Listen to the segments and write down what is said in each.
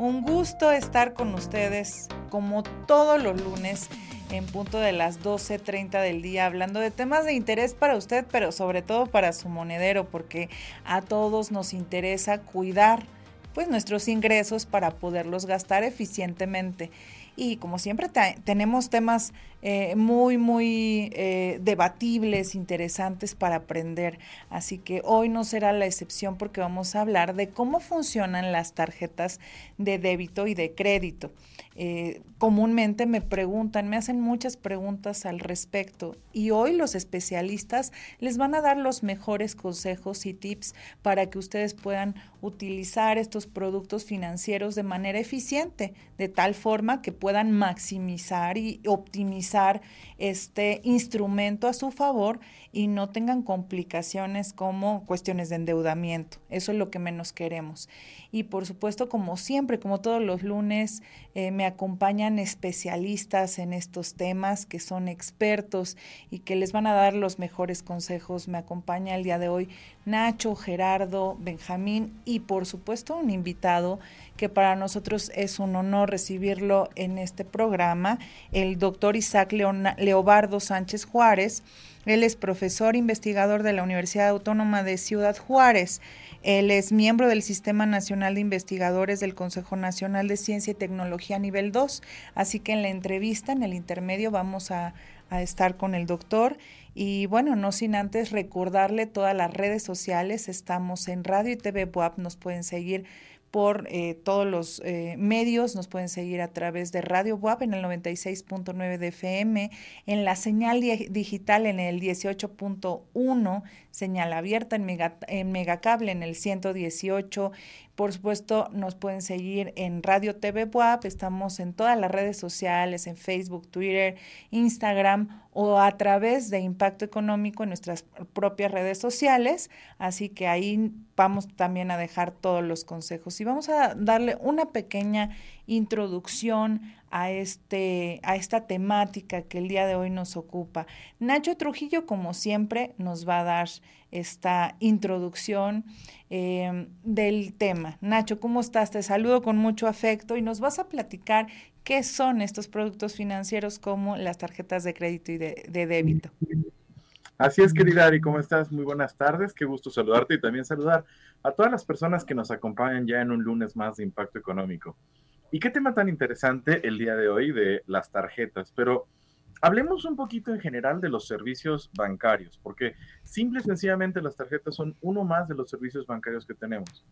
Un gusto estar con ustedes como todos los lunes en punto de las 12.30 del día, hablando de temas de interés para usted, pero sobre todo para su monedero, porque a todos nos interesa cuidar pues nuestros ingresos para poderlos gastar eficientemente y como siempre tenemos temas eh, muy, muy eh, debatibles, interesantes para aprender. Así que hoy no será la excepción porque vamos a hablar de cómo funcionan las tarjetas de débito y de crédito. Eh, comúnmente me preguntan, me hacen muchas preguntas al respecto y hoy los especialistas les van a dar los mejores consejos y tips para que ustedes puedan utilizar estos productos financieros de manera eficiente, de tal forma que puedan maximizar y optimizar este instrumento a su favor y no tengan complicaciones como cuestiones de endeudamiento. Eso es lo que menos queremos. Y por supuesto, como siempre, como todos los lunes, eh, me acompañan especialistas en estos temas que son expertos y que les van a dar los mejores consejos. Me acompaña el día de hoy Nacho, Gerardo, Benjamín y por supuesto un invitado que para nosotros es un honor recibirlo en este programa, el doctor Isaac Leobardo Sánchez Juárez. Él es profesor investigador de la Universidad Autónoma de Ciudad Juárez. Él es miembro del Sistema Nacional de Investigadores del Consejo Nacional de Ciencia y Tecnología nivel 2. Así que en la entrevista, en el intermedio, vamos a, a estar con el doctor. Y bueno, no sin antes recordarle todas las redes sociales. Estamos en Radio y TV WAP, nos pueden seguir por eh, todos los eh, medios, nos pueden seguir a través de Radio WAP en el 96.9 de FM, en la señal digital en el 18.1, señal abierta en, mega, en Megacable en el 118. Por supuesto, nos pueden seguir en Radio TV WAP, estamos en todas las redes sociales, en Facebook, Twitter, Instagram o a través de Impacto Económico en nuestras propias redes sociales. Así que ahí vamos también a dejar todos los consejos y vamos a darle una pequeña introducción a, este, a esta temática que el día de hoy nos ocupa. Nacho Trujillo, como siempre, nos va a dar esta introducción em, del tema. Nacho, ¿cómo estás? Te saludo con mucho afecto y nos vas a platicar qué son estos productos financieros como las tarjetas de crédito y de, de débito. Así es, querida Ari, ¿cómo estás? Muy buenas tardes, qué gusto saludarte y también saludar a todas las personas que nos acompañan ya en un lunes más de Impacto Económico. Y qué tema tan interesante el día de hoy de las tarjetas, pero hablemos un poquito en general de los servicios bancarios, porque simple y sencillamente las tarjetas son uno más de los servicios bancarios que tenemos.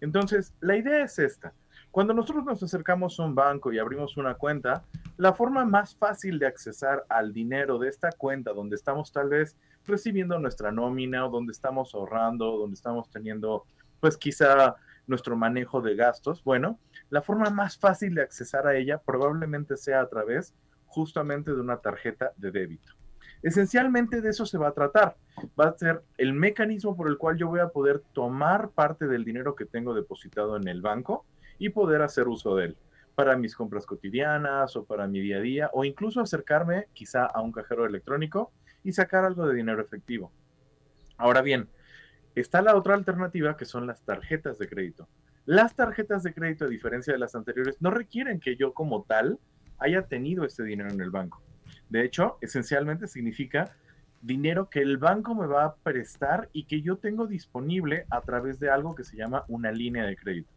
Entonces, la idea es esta. Cuando nosotros nos acercamos a un banco y abrimos una cuenta, la forma más fácil de accesar al dinero de esta cuenta, donde estamos tal vez recibiendo nuestra nómina o donde estamos ahorrando, donde estamos teniendo, pues quizá nuestro manejo de gastos, bueno, la forma más fácil de accesar a ella probablemente sea a través justamente de una tarjeta de débito. Esencialmente de eso se va a tratar. Va a ser el mecanismo por el cual yo voy a poder tomar parte del dinero que tengo depositado en el banco y poder hacer uso de él para mis compras cotidianas o para mi día a día o incluso acercarme quizá a un cajero electrónico y sacar algo de dinero efectivo. Ahora bien, Está la otra alternativa que son las tarjetas de crédito. Las tarjetas de crédito, a diferencia de las anteriores, no requieren que yo como tal haya tenido este dinero en el banco. De hecho, esencialmente significa dinero que el banco me va a prestar y que yo tengo disponible a través de algo que se llama una línea de crédito.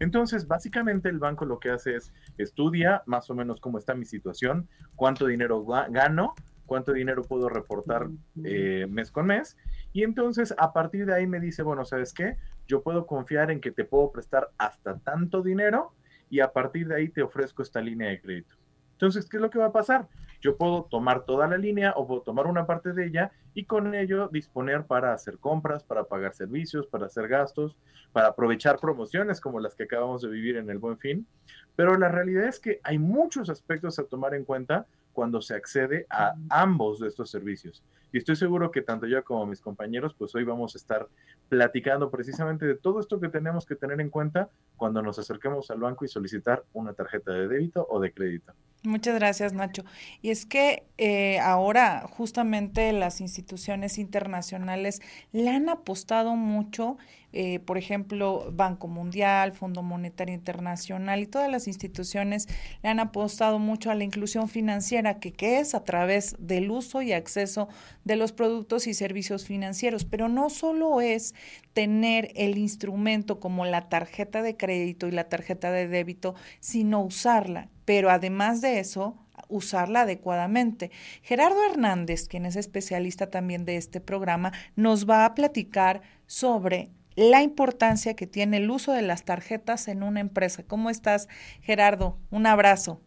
Entonces, básicamente el banco lo que hace es estudia más o menos cómo está mi situación, cuánto dinero gano, cuánto dinero puedo reportar eh, mes con mes. Y entonces a partir de ahí me dice, bueno, ¿sabes qué? Yo puedo confiar en que te puedo prestar hasta tanto dinero y a partir de ahí te ofrezco esta línea de crédito. Entonces, ¿qué es lo que va a pasar? Yo puedo tomar toda la línea o puedo tomar una parte de ella y con ello disponer para hacer compras, para pagar servicios, para hacer gastos, para aprovechar promociones como las que acabamos de vivir en el Buen Fin. Pero la realidad es que hay muchos aspectos a tomar en cuenta cuando se accede a ambos de estos servicios. Y estoy seguro que tanto yo como mis compañeros, pues hoy vamos a estar platicando precisamente de todo esto que tenemos que tener en cuenta cuando nos acerquemos al banco y solicitar una tarjeta de débito o de crédito. Muchas gracias, Nacho. Y es que eh, ahora justamente las instituciones internacionales le han apostado mucho, eh, por ejemplo, Banco Mundial, Fondo Monetario Internacional y todas las instituciones le han apostado mucho a la inclusión financiera, que, que es a través del uso y acceso de los productos y servicios financieros. Pero no solo es tener el instrumento como la tarjeta de crédito y la tarjeta de débito, sino usarla pero además de eso, usarla adecuadamente. Gerardo Hernández, quien es especialista también de este programa, nos va a platicar sobre la importancia que tiene el uso de las tarjetas en una empresa. ¿Cómo estás, Gerardo? Un abrazo.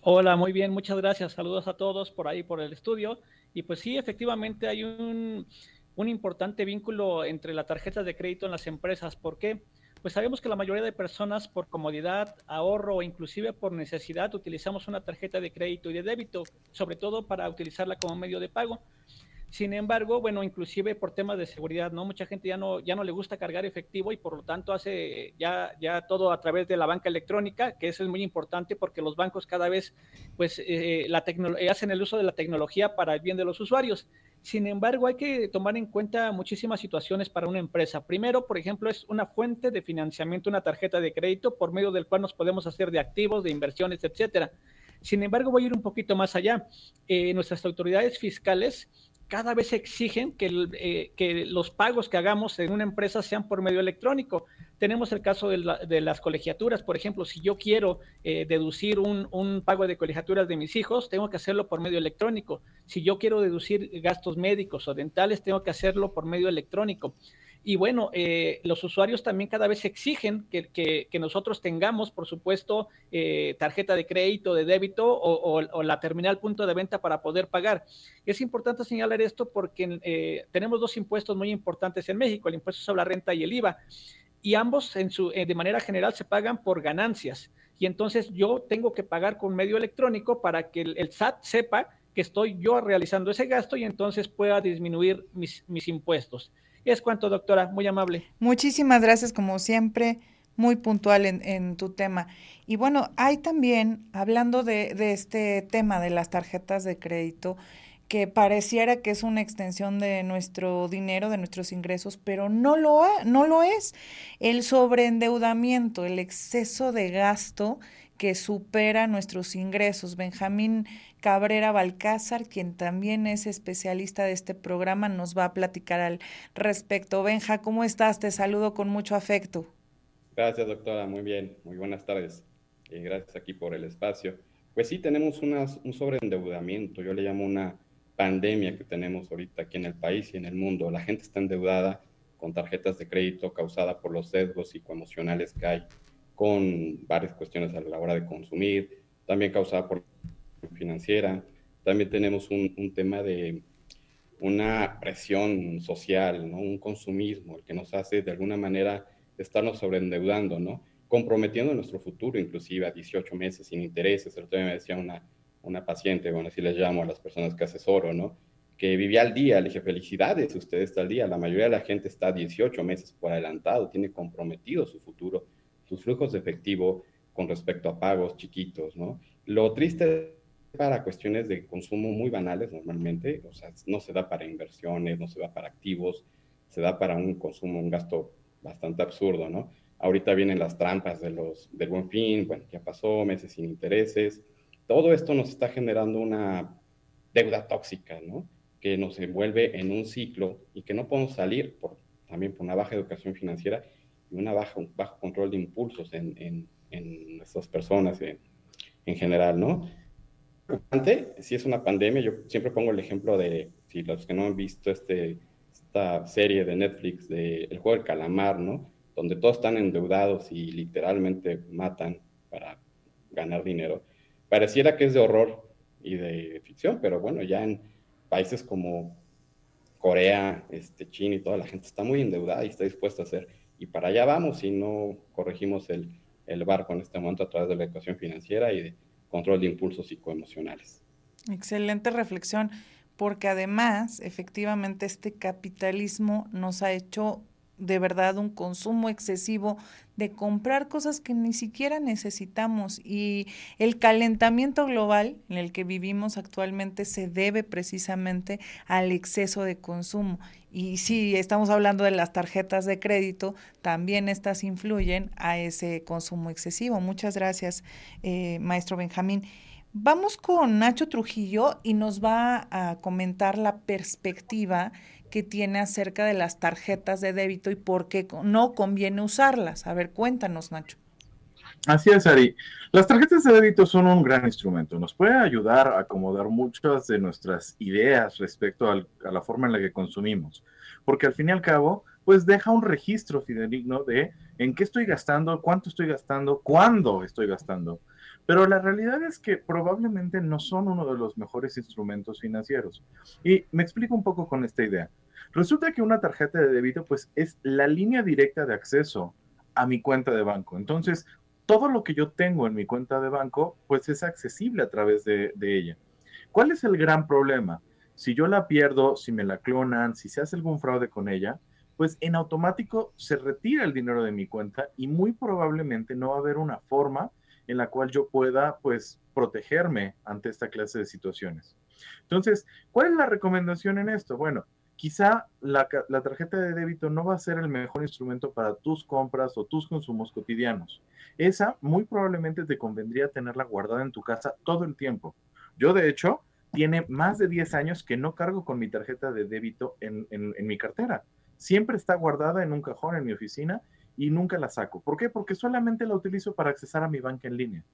Hola, muy bien, muchas gracias. Saludos a todos por ahí, por el estudio. Y pues sí, efectivamente hay un, importante vínculo entre la tarjeta de crédito en las empresas. ¿Por qué? pues sabemos que la mayoría de personas por comodidad, ahorro o inclusive por necesidad utilizamos una tarjeta de crédito y de débito, sobre todo para utilizarla como medio de pago. Sin embargo, bueno, inclusive por temas de seguridad, ¿no? Mucha gente ya no, ya no le gusta cargar efectivo y por lo tanto hace ya, ya todo a través de la banca electrónica, que eso es muy importante porque los bancos cada vez pues eh, la hacen el uso de la tecnología para el bien de los usuarios. Sin embargo, hay que tomar en cuenta muchísimas situaciones para una empresa. Primero, por ejemplo, es una fuente de financiamiento, una tarjeta de crédito por medio del cual nos podemos hacer de activos, de inversiones, etcétera. Sin embargo, voy a ir un poquito más allá. Eh, nuestras autoridades fiscales cada vez exigen que, eh, que, los pagos que hagamos en una empresa sean por medio electrónico. Tenemos el caso de, las colegiaturas, por ejemplo, si yo quiero eh, deducir un, pago de colegiaturas de mis hijos, tengo que hacerlo por medio electrónico. Si yo quiero deducir gastos médicos o dentales, tengo que hacerlo por medio electrónico. Y bueno, eh, los usuarios también cada vez exigen que, nosotros tengamos, por supuesto, eh, tarjeta de crédito, de débito o, la terminal punto de venta para poder pagar. Es importante señalar esto porque eh, tenemos dos impuestos muy importantes en México, el impuesto sobre la renta y el IVA. Y ambos en su, de manera general se pagan por ganancias. Y entonces yo tengo que pagar con medio electrónico para que el, SAT sepa que estoy yo realizando ese gasto y entonces pueda disminuir mis, mis impuestos. Es cuanto, doctora, muy amable. Muchísimas gracias, como siempre, muy puntual en, tu tema. Y bueno, hay también, hablando de, este tema de las tarjetas de crédito, que pareciera que es una extensión de nuestro dinero, de nuestros ingresos, pero no lo, no lo es. El sobreendeudamiento, el exceso de gasto que supera nuestros ingresos. Benjamín Cabrera Balcázar, quien también es especialista de este programa, nos va a platicar al respecto. Benja, ¿cómo estás? Te saludo con mucho afecto. Gracias, doctora. Muy bien. Muy buenas tardes. y gracias aquí por el espacio. Pues sí, tenemos un sobreendeudamiento. Yo le llamo una pandemia que tenemos ahorita aquí en el país y en el mundo. La gente está endeudada con tarjetas de crédito causada por los sesgos psicoemocionales que hay con varias cuestiones a la hora de consumir, también causada por financiera. También tenemos un, tema de una presión social, ¿no? un consumismo, el que nos hace de alguna manera estarnos sobreendeudando, ¿no? comprometiendo nuestro futuro, inclusive a 18 meses sin intereses. El otro me decía una, una paciente, bueno, así les llamo a las personas que asesoro, ¿no? que vivía al día, le dije, felicidades, usted está al día. La mayoría de la gente está 18 meses por adelantado, tiene comprometido su futuro sus flujos de efectivo con respecto a pagos chiquitos, ¿no? Lo triste para cuestiones de consumo muy banales normalmente, o sea, no se da para inversiones, no se da para activos, se da para un consumo, un gasto bastante absurdo, ¿no? Ahorita vienen las trampas de los, del buen fin, bueno, ya pasó, meses sin intereses. Todo esto nos está generando una deuda tóxica, ¿no? Que nos envuelve en un ciclo y que no podemos salir por, también por una baja educación financiera y una baja, un bajo control de impulsos en, en, en nuestras personas en, en, general, ¿no? Si es una pandemia, yo siempre pongo el ejemplo de, si los que no han visto este, esta serie de Netflix de El juego del calamar, ¿no? Donde todos están endeudados y literalmente matan para ganar dinero. pareciera que es de horror y de ficción, pero bueno, ya en países como Corea, este, China y toda la gente está muy endeudada y está dispuesta a hacer. Y para allá vamos si no corregimos el, el barco en este momento a través de la educación financiera y de control de impulsos psicoemocionales. Excelente reflexión, porque además, efectivamente, este capitalismo nos ha hecho de verdad un consumo excesivo de comprar cosas que ni siquiera necesitamos y el calentamiento global en el que vivimos actualmente se debe precisamente al exceso de consumo. Y si estamos hablando de las tarjetas de crédito, también estas influyen a ese consumo excesivo. Muchas gracias, eh, maestro Benjamín. Vamos con Nacho Trujillo y nos va a comentar la perspectiva que tiene acerca de las tarjetas de débito y por qué no conviene usarlas. A ver, cuéntanos, Nacho. Así es, Ari. Las tarjetas de débito son un gran instrumento. Nos puede ayudar a acomodar muchas de nuestras ideas respecto a la forma en la que consumimos. Porque al fin y al cabo, pues deja un registro fidedigno de en qué estoy gastando, cuánto estoy gastando, cuándo estoy gastando. Pero la realidad es que probablemente no son uno de los mejores instrumentos financieros. Y me explico un poco con esta idea. Resulta que una tarjeta de débito pues es la línea directa de acceso a mi cuenta de banco. Entonces, todo lo que yo tengo en mi cuenta de banco pues es accesible a través de, ella. ¿Cuál es el gran problema? Si yo la pierdo, si me la clonan, si se hace algún fraude con ella, pues en automático se retira el dinero de mi cuenta y muy probablemente no va a haber una forma en la cual yo pueda, pues, protegerme ante esta clase de situaciones. Entonces, ¿cuál es la recomendación en esto? Bueno, quizá la, tarjeta de débito no va a ser el mejor instrumento para tus compras o tus consumos cotidianos. Esa muy probablemente te convendría tenerla guardada en tu casa todo el tiempo. Yo, de hecho, tiene más de 10 años que no cargo con mi tarjeta de débito en mi cartera. Siempre está guardada en un cajón en mi oficina y nunca la saco. ¿Por qué? Porque solamente la utilizo para accesar a mi banca en línea.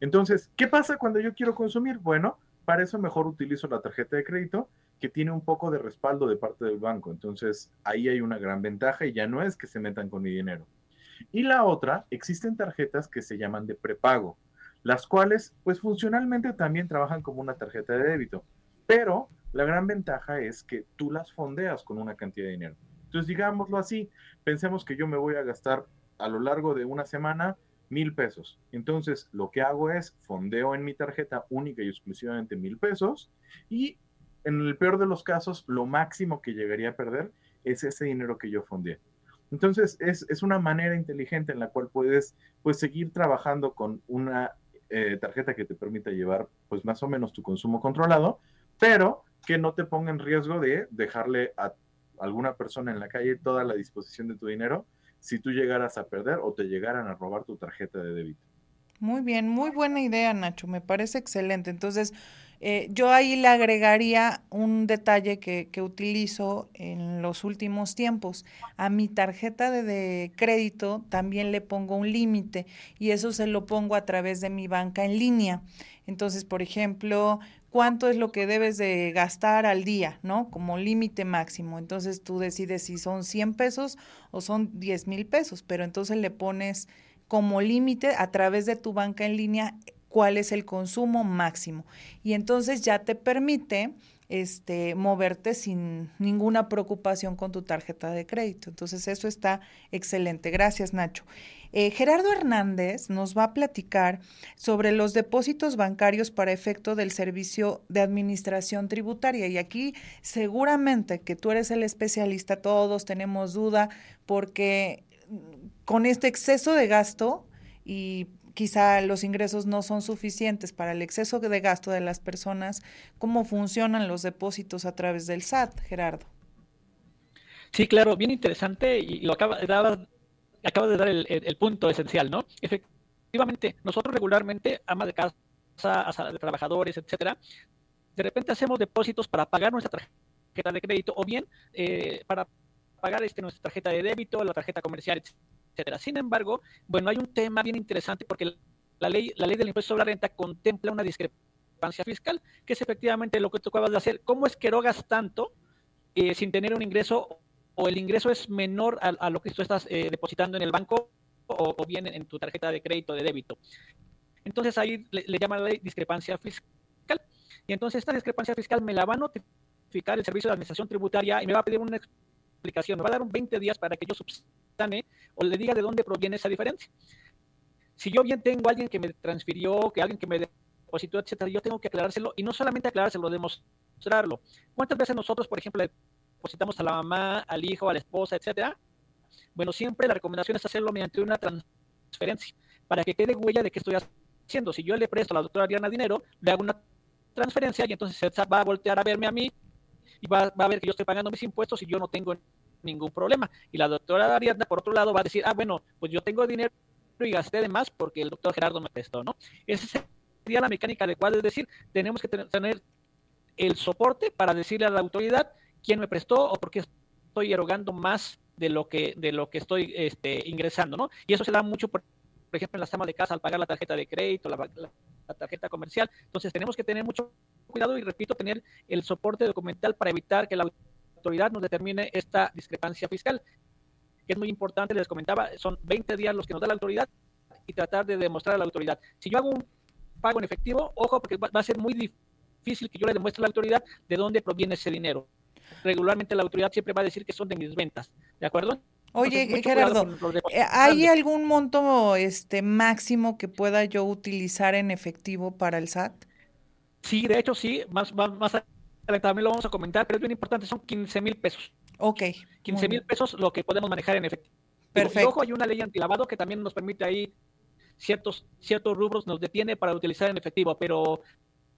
Entonces, ¿qué pasa cuando yo quiero consumir? Bueno, para eso mejor utilizo la tarjeta de crédito que tiene un poco de respaldo de parte del banco. Entonces, ahí hay una gran ventaja y ya no es que se metan con mi dinero. Y la otra, existen tarjetas que se llaman de prepago, las cuales, pues funcionalmente también trabajan como una tarjeta de débito, pero la gran ventaja es que tú las fondeas con una cantidad de dinero. Entonces, digámoslo así, pensemos que yo me voy a gastar a lo largo de una semana mil pesos. Entonces, lo que hago es fondeo en mi tarjeta única y exclusivamente mil pesos y en el peor de los casos, lo máximo que llegaría a perder es ese dinero que yo fondeé. Entonces, es, una manera inteligente en la cual puedes pues, seguir trabajando con una eh, tarjeta que te permita llevar pues más o menos tu consumo controlado, pero que no te ponga en riesgo de dejarle a alguna persona en la calle toda la disposición de tu dinero si tú llegaras a perder o te llegaran a robar tu tarjeta de débito. Muy bien, muy buena idea, Nacho, me parece excelente. Entonces, eh, yo ahí le agregaría un detalle que, utilizo en los últimos tiempos. A mi tarjeta de, de crédito también le pongo un límite y eso se lo pongo a través de mi banca en línea. Entonces, por ejemplo, cuánto es lo que debes de gastar al día, ¿no? Como límite máximo. Entonces tú decides si son 100 pesos o son 10 mil pesos, pero entonces le pones como límite a través de tu banca en línea cuál es el consumo máximo. Y entonces ya te permite este, moverte sin ninguna preocupación con tu tarjeta de crédito. Entonces eso está excelente. Gracias, Nacho. Eh, Gerardo Hernández nos va a platicar sobre los depósitos bancarios para efecto del servicio de administración tributaria. Y aquí seguramente que tú eres el especialista, todos tenemos duda, porque con este exceso de gasto y quizá los ingresos no son suficientes para el exceso de gasto de las personas, ¿cómo funcionan los depósitos a través del SAT, Gerardo? Sí, claro, bien interesante y lo acaba, de acaba de dar el, punto esencial, ¿no? Efectivamente, nosotros regularmente, ama de casa, de trabajadores, etcétera, de repente hacemos depósitos para pagar nuestra tarjeta de crédito o bien eh, para pagar este, nuestra tarjeta de débito, la tarjeta comercial, Sin embargo, bueno, hay un tema bien interesante porque la ley, la ley del impuesto sobre la renta contempla una discrepancia fiscal, que es efectivamente lo que tú acabas de hacer. ¿Cómo es que erogas tanto eh, sin tener un ingreso o el ingreso es menor a, lo que tú estás eh, depositando en el banco o, bien en, tu tarjeta de crédito de débito. Entonces ahí le, le llama la ley discrepancia fiscal. Y entonces esta discrepancia fiscal me la va a notificar el Servicio de Administración Tributaria y me va a pedir una explicación. Me va a dar un 20 días para que yo o le diga de dónde proviene esa diferencia. Si yo bien tengo alguien que me transfirió, que alguien que me depositó, etcétera, yo tengo que aclarárselo y no solamente aclarárselo, demostrarlo. ¿Cuántas veces nosotros, por ejemplo, le depositamos a la mamá, al hijo, a la esposa, etcétera? Bueno, siempre la recomendación es hacerlo mediante una transferencia para que quede huella de que estoy haciendo. Si yo le presto a la doctora Diana dinero, le hago una transferencia y entonces va a voltear a verme a mí y va, a ver que yo estoy pagando mis impuestos y yo no tengo ningún problema. Y la doctora Ariadna, por otro lado, va a decir, ah, bueno, pues yo tengo dinero y gasté de más porque el doctor Gerardo me prestó, ¿no? Esa sería la mecánica adecuada, es decir, tenemos que tener el soporte para decirle a la autoridad quién me prestó o por qué estoy erogando más de lo que, de lo que estoy este, ingresando, ¿no? Y eso se da mucho, por, ejemplo, en las amas de casa al pagar la tarjeta de crédito, la, la tarjeta comercial. Entonces tenemos que tener mucho cuidado y, repito, tener el soporte documental para evitar que la autoridad nos determine esta discrepancia fiscal, que es muy importante, les comentaba, son 20 días los que nos da la autoridad y tratar de demostrar a la autoridad. Si yo hago un pago en efectivo, ojo, porque va a ser muy difícil que yo le demuestre a la autoridad de dónde proviene ese dinero. Regularmente la autoridad siempre va a decir que son de mis ventas, ¿de acuerdo? Oye, Gerardo, eh, ¿hay algún monto este máximo que pueda yo utilizar en efectivo para el SAT? Sí, de hecho sí, más, más, más también lo vamos a comentar, pero es bien importante, son 15 mil pesos. Ok. 15 mil pesos lo que podemos manejar en efectivo. Perfecto. ojo, hay una ley antilavado que también nos permite ahí ciertos, ciertos rubros, nos detiene para utilizar en efectivo, pero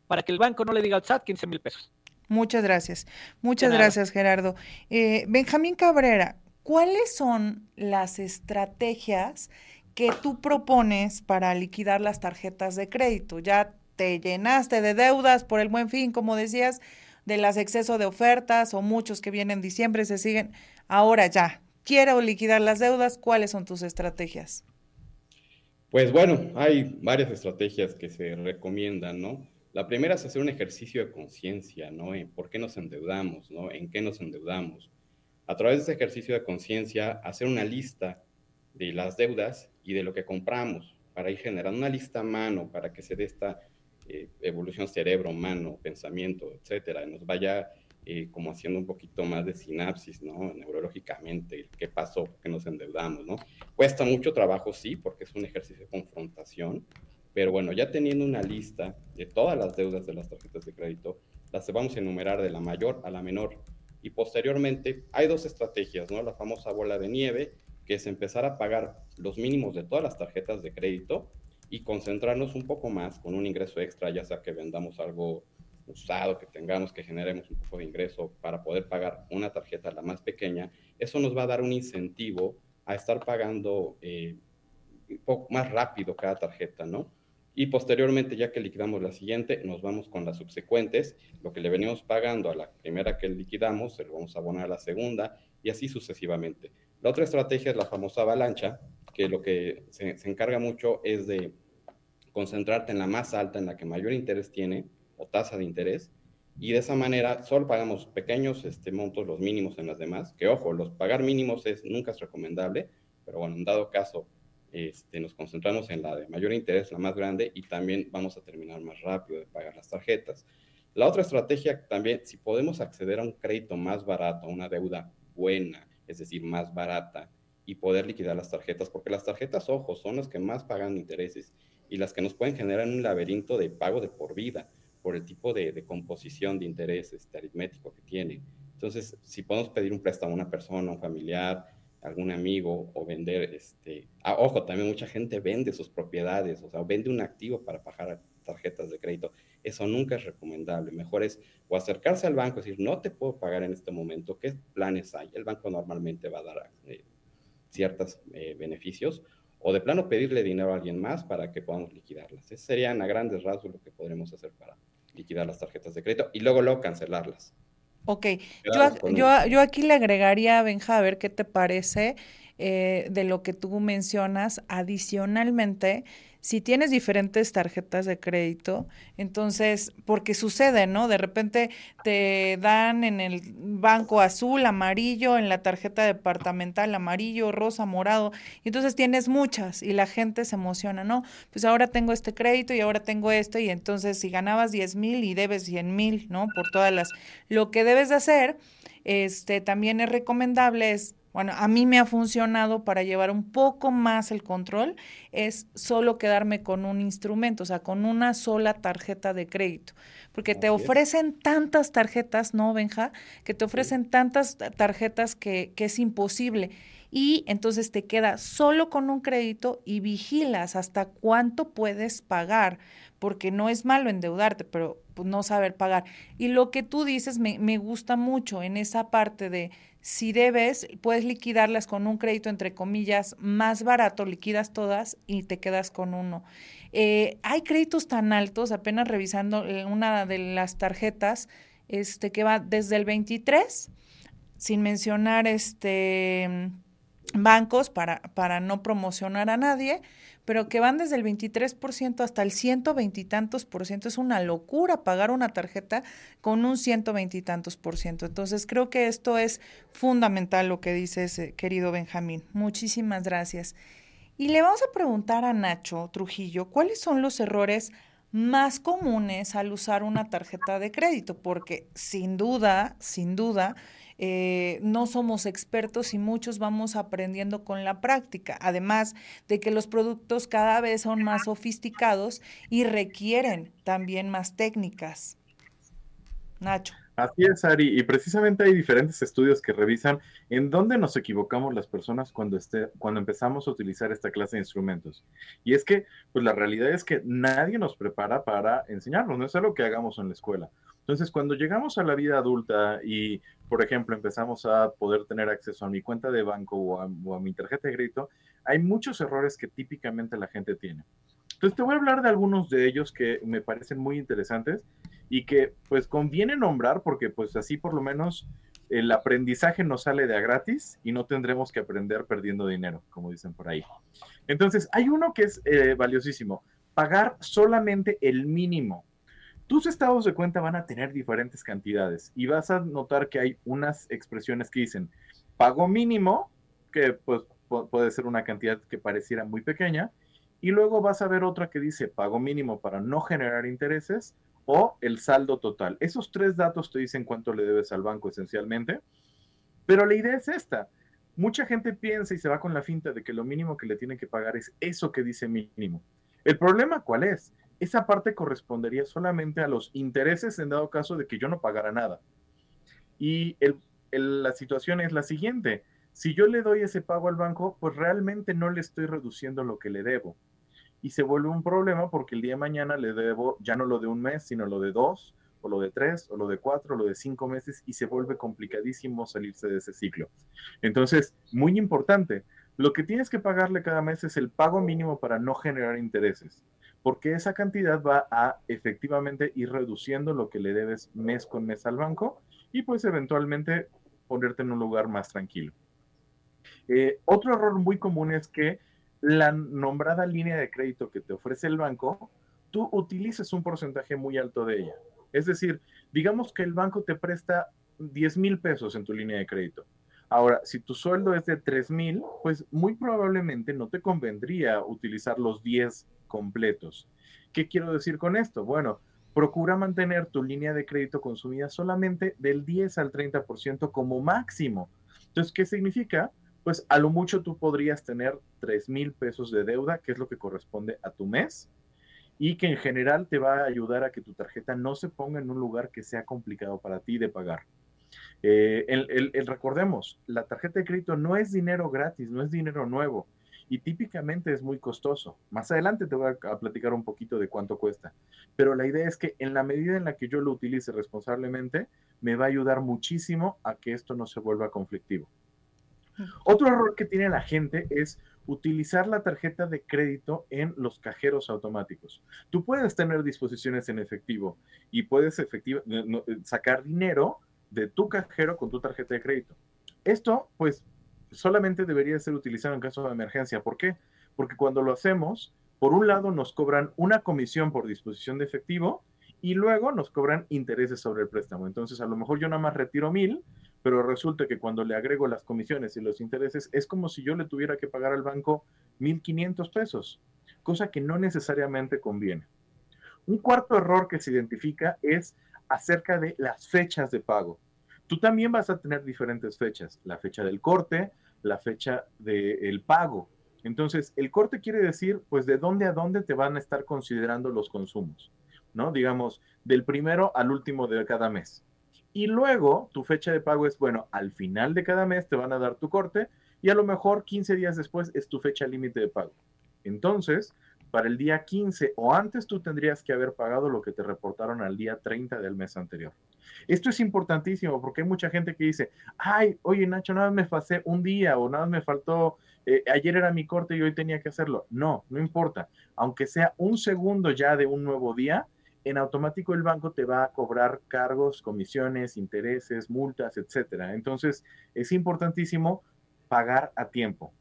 para que el banco no le diga al SAT 15 mil pesos. Muchas gracias. Muchas gracias, Gerardo. Eh, Benjamín Cabrera, ¿cuáles son las estrategias que tú propones para liquidar las tarjetas de crédito? Ya te llenaste de deudas por el buen fin, como decías, de las exceso de ofertas o muchos que vienen en diciembre se siguen. Ahora ya, quiero liquidar las deudas, ¿cuáles son tus estrategias? Pues bueno, hay varias estrategias que se recomiendan, ¿no? La primera es hacer un ejercicio de conciencia, ¿no? En por qué nos endeudamos, ¿no? En qué nos endeudamos a través de ese ejercicio de conciencia, hacer una lista de las deudas y de lo que compramos para ir generando una lista a mano para que se dé esta eh, evolución cerebro, mano, pensamiento, etcétera, nos vaya eh, como haciendo un poquito más de sinapsis, ¿no? Neurológicamente, qué pasó, qué nos endeudamos, ¿no? Cuesta mucho trabajo, sí, porque es un ejercicio de confrontación, pero bueno, ya teniendo una lista de todas las deudas de las tarjetas de crédito, las vamos a enumerar de la mayor a la menor y posteriormente hay dos estrategias, ¿no? La famosa bola de nieve, que es empezar a pagar los mínimos de todas las tarjetas de crédito y concentrarnos un poco más con un ingreso extra, ya sea que vendamos algo usado, que tengamos, que generemos un poco de ingreso para poder pagar una tarjeta, la más pequeña, eso nos va a dar un incentivo a estar pagando eh, poco más rápido cada tarjeta, ¿no? y posteriormente, ya que liquidamos la siguiente, nos vamos con las subsecuentes. Lo que le venimos pagando a la primera que liquidamos, se lo vamos a abonar a la segunda y así sucesivamente. La otra estrategia es la famosa avalancha, que lo que se, encarga mucho es de concentrarte en la más alta, en la que mayor interés tiene o tasa de interés, y de esa manera solo pagamos pequeños este, montos, los mínimos en las demás, que ojo, los pagar mínimos es, nunca es recomendable, pero bueno, en dado caso este, nos concentramos en la de mayor interés, la más grande, y también vamos a terminar más rápido de pagar las tarjetas. La otra estrategia también, si podemos acceder a un crédito más barato, a una deuda buena, es decir, más barata, y poder liquidar las tarjetas, porque las tarjetas, ojo, son las que más pagan intereses y las que nos pueden generar un laberinto de pago de por vida por el tipo de, composición de intereses este, aritmético que tienen. Entonces, si podemos pedir un préstamo a una persona, a un familiar, algún amigo o vender, este, ah, ojo, también mucha gente vende sus propiedades, o sea, vende un activo para pagar tarjetas de crédito. Eso nunca es recomendable. Mejor es o acercarse al banco y decir, no te puedo pagar en este momento, ¿qué planes hay? El banco normalmente va a dar eh, ciertos eh, beneficios o de plano pedirle dinero a alguien más para que podamos liquidarlas. Ese serían a grandes rasgos lo que podremos hacer para liquidar las tarjetas de crédito y luego luego cancelarlas. Ok, yo, yo, yo, aquí le agregaría, Benja, a ver qué te parece, eh, de lo que tú mencionas. Adicionalmente, si tienes diferentes tarjetas de crédito, entonces, porque sucede, ¿no? De repente te dan en el banco azul, amarillo, en la tarjeta departamental amarillo, rosa, morado, y entonces tienes muchas y la gente se emociona, ¿no? Pues ahora tengo este crédito y ahora tengo este, y entonces si ganabas 10 mil y debes 100 mil, ¿no? Por todas las... Lo que debes de hacer, este, también es recomendable es bueno, a mí me ha funcionado para llevar un poco más el control, es solo quedarme con un instrumento, o sea, con una sola tarjeta de crédito, porque te ofrecen tantas tarjetas, ¿no, Benja? Que te ofrecen tantas tarjetas que, que es imposible. Y entonces te quedas solo con un crédito y vigilas hasta cuánto puedes pagar, porque no es malo endeudarte, pero pues, no saber pagar. Y lo que tú dices me, me gusta mucho en esa parte de si debes, puedes liquidarlas con un crédito, entre comillas, más barato, liquidas todas y te quedas con uno. Eh, hay créditos tan altos, apenas revisando eh, una de las tarjetas, este, que va desde el 23, sin mencionar este bancos para, para no promocionar a nadie, pero que van desde el 23% hasta el 120 y tantos por ciento. Es una locura pagar una tarjeta con un 120 y tantos por ciento. Entonces creo que esto es fundamental lo que dices, eh, querido Benjamín. Muchísimas gracias. Y le vamos a preguntar a Nacho Trujillo, ¿cuáles son los errores más comunes al usar una tarjeta de crédito? Porque sin duda, sin duda, eh, no somos expertos y muchos vamos aprendiendo con la práctica, además de que los productos cada vez son más sofisticados y requieren también más técnicas. Nacho. Así es, Ari, y precisamente hay diferentes estudios que revisan en dónde nos equivocamos las personas cuando, esté, cuando empezamos a utilizar esta clase de instrumentos. Y es que, pues la realidad es que nadie nos prepara para enseñarnos, no es algo que hagamos en la escuela. Entonces, cuando llegamos a la vida adulta y, por ejemplo, empezamos a poder tener acceso a mi cuenta de banco o a, mi tarjeta de crédito, hay muchos errores que típicamente la gente tiene. Entonces, te voy a hablar de algunos de ellos que me parecen muy interesantes y que, pues, conviene nombrar porque, pues, así por lo menos el aprendizaje nos sale de a gratis y no tendremos que aprender perdiendo dinero, como dicen por ahí. Entonces, hay uno que es eh, valiosísimo, pagar solamente el mínimo tus estados de cuenta van a tener diferentes cantidades y vas a notar que hay unas expresiones que dicen pago mínimo, que pues puede ser una cantidad que pareciera muy pequeña, y luego vas a ver otra que dice pago mínimo para no generar intereses o el saldo total. Esos tres datos te dicen cuánto le debes al banco esencialmente, pero la idea es esta. Mucha gente piensa y se va con la finta de que lo mínimo que le tiene que pagar es eso que dice mínimo. El problema cuál es? Esa parte correspondería solamente a los intereses en dado caso de que yo no pagara nada. Y la situación es la siguiente. Si yo le doy ese pago al banco, pues realmente no le estoy reduciendo lo que le debo. Y se vuelve un problema porque el día de mañana le debo ya no lo de un mes, sino lo de dos, o lo de tres, o lo de cuatro, o lo de cinco meses, y se vuelve complicadísimo salirse de ese ciclo. Entonces, muy importante, lo que tienes que pagarle cada mes es el pago mínimo para no generar intereses porque esa cantidad va a efectivamente ir reduciendo lo que le debes mes con mes al banco y pues eventualmente ponerte en un lugar más tranquilo. Eh, otro error muy común es que la nombrada línea de crédito que te ofrece el banco, tú utilices un porcentaje muy alto de ella. Es decir, digamos que el banco te presta 10 mil pesos en tu línea de crédito. Ahora, si tu sueldo es de 3 mil, pues muy probablemente no te convendría utilizar los 10 completos. ¿Qué quiero decir con esto? Bueno, procura mantener tu línea de crédito consumida solamente del 10 al 30% como máximo. Entonces, ¿qué significa? Pues a lo mucho tú podrías tener 3 mil pesos de deuda, que es lo que corresponde a tu mes, y que en general te va a ayudar a que tu tarjeta no se ponga en un lugar que sea complicado para ti de pagar. Eh, recordemos, la tarjeta de crédito no es dinero gratis, no es dinero nuevo y típicamente es muy costoso. Más adelante te voy a, platicar un poquito de cuánto cuesta, pero la idea es que en la medida en la que yo lo utilice responsablemente, me va a ayudar muchísimo a que esto no se vuelva conflictivo. Otro error que tiene la gente es utilizar la tarjeta de crédito en los cajeros automáticos. Tú puedes tener disposiciones en efectivo y puedes sacar dinero de tu cajero con tu tarjeta de crédito. Esto, pues, solamente debería ser utilizado en caso de emergencia. ¿Por qué? Porque cuando lo hacemos, por un lado nos cobran una comisión por disposición de efectivo y luego nos cobran intereses sobre el préstamo. Entonces, a lo mejor yo nada más retiro mil, pero resulta que cuando le agrego las comisiones y los intereses, es como si yo le tuviera que pagar al banco mil quinientos pesos, cosa que no necesariamente conviene. Un cuarto error que se identifica es acerca de las fechas de pago. Tú también vas a tener diferentes fechas, la fecha del corte, la fecha del pago. Entonces, el corte quiere decir, pues, de dónde a dónde te van a estar considerando los consumos, ¿no? Digamos, del primero al último de cada mes. Y luego, tu fecha de pago es, bueno, al final de cada mes te van a dar tu corte y a lo mejor 15 días después es tu fecha límite de pago. Entonces, para el día 15 o antes tú tendrías que haber pagado lo que te reportaron al día 30 del mes anterior. Esto es importantísimo porque hay mucha gente que dice, ay, oye Nacho, nada más me pasé un día o nada me faltó, eh, ayer era mi corte y hoy tenía que hacerlo. No, no importa. Aunque sea un segundo ya de un nuevo día, en automático el banco te va a cobrar cargos, comisiones, intereses, multas, etcétera. Entonces, es importantísimo pagar a tiempo.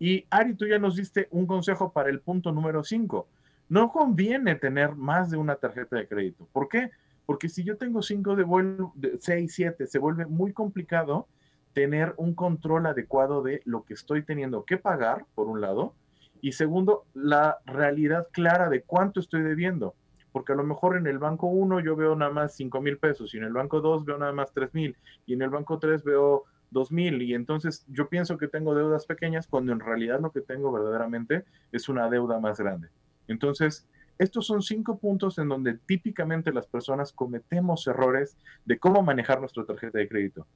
Y Ari, tú ya nos diste un consejo para el punto número 5. No conviene tener más de una tarjeta de crédito. ¿Por qué? Porque si yo tengo 5 de vuelo, 6, 7, se vuelve muy complicado tener un control adecuado de lo que estoy teniendo que pagar, por un lado, y segundo, la realidad clara de cuánto estoy debiendo. Porque a lo mejor en el banco 1 yo veo nada más 5 mil pesos, y en el banco 2 veo nada más 3 mil, y en el banco 3 veo 2000 y entonces yo pienso que tengo deudas pequeñas cuando en realidad lo que tengo verdaderamente es una deuda más grande. Entonces, estos son cinco puntos en donde típicamente las personas cometemos errores de cómo manejar nuestra tarjeta de crédito.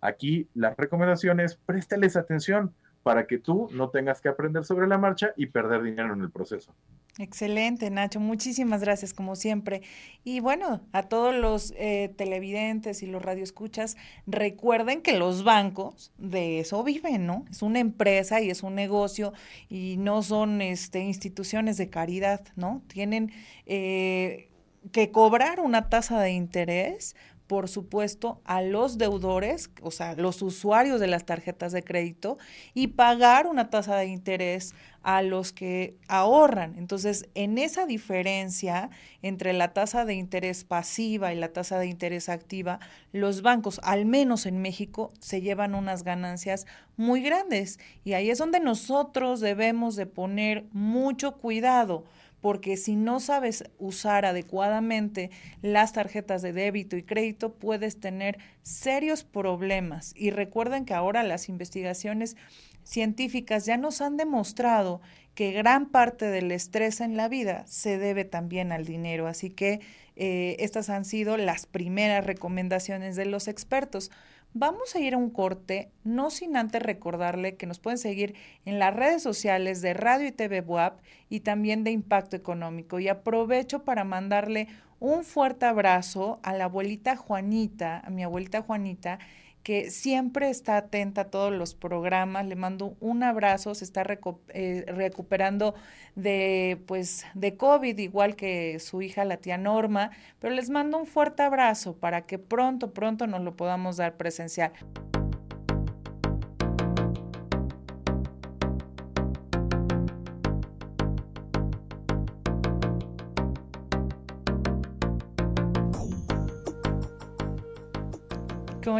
Aquí las recomendaciones, préstales atención para que tú no tengas que aprender sobre la marcha y perder dinero en el proceso. Excelente, Nacho. Muchísimas gracias, como siempre. Y bueno, a todos los eh, televidentes y los radioescuchas, recuerden que los bancos de eso viven, ¿no? Es una empresa y es un negocio y no son este, instituciones de caridad, ¿no? Tienen eh, que cobrar una tasa de interés por supuesto, a los deudores, o sea, los usuarios de las tarjetas de crédito, y pagar una tasa de interés a los que ahorran. Entonces, en esa diferencia entre la tasa de interés pasiva y la tasa de interés activa, los bancos, al menos en México, se llevan unas ganancias muy grandes. Y ahí es donde nosotros debemos de poner mucho cuidado porque si no sabes usar adecuadamente las tarjetas de débito y crédito, puedes tener serios problemas. Y recuerden que ahora las investigaciones científicas ya nos han demostrado que gran parte del estrés en la vida se debe también al dinero. Así que eh, estas han sido las primeras recomendaciones de los expertos. Vamos a ir a un corte, no sin antes recordarle que nos pueden seguir en las redes sociales de Radio y TV WAP y también de Impacto Económico. Y aprovecho para mandarle un fuerte abrazo a la abuelita Juanita, a mi abuelita Juanita, que siempre está atenta a todos los programas. Le mando un abrazo, se está eh, recuperando de, pues, de COVID, igual que su hija, la tía Norma, pero les mando un fuerte abrazo para que pronto, pronto nos lo podamos dar presencial.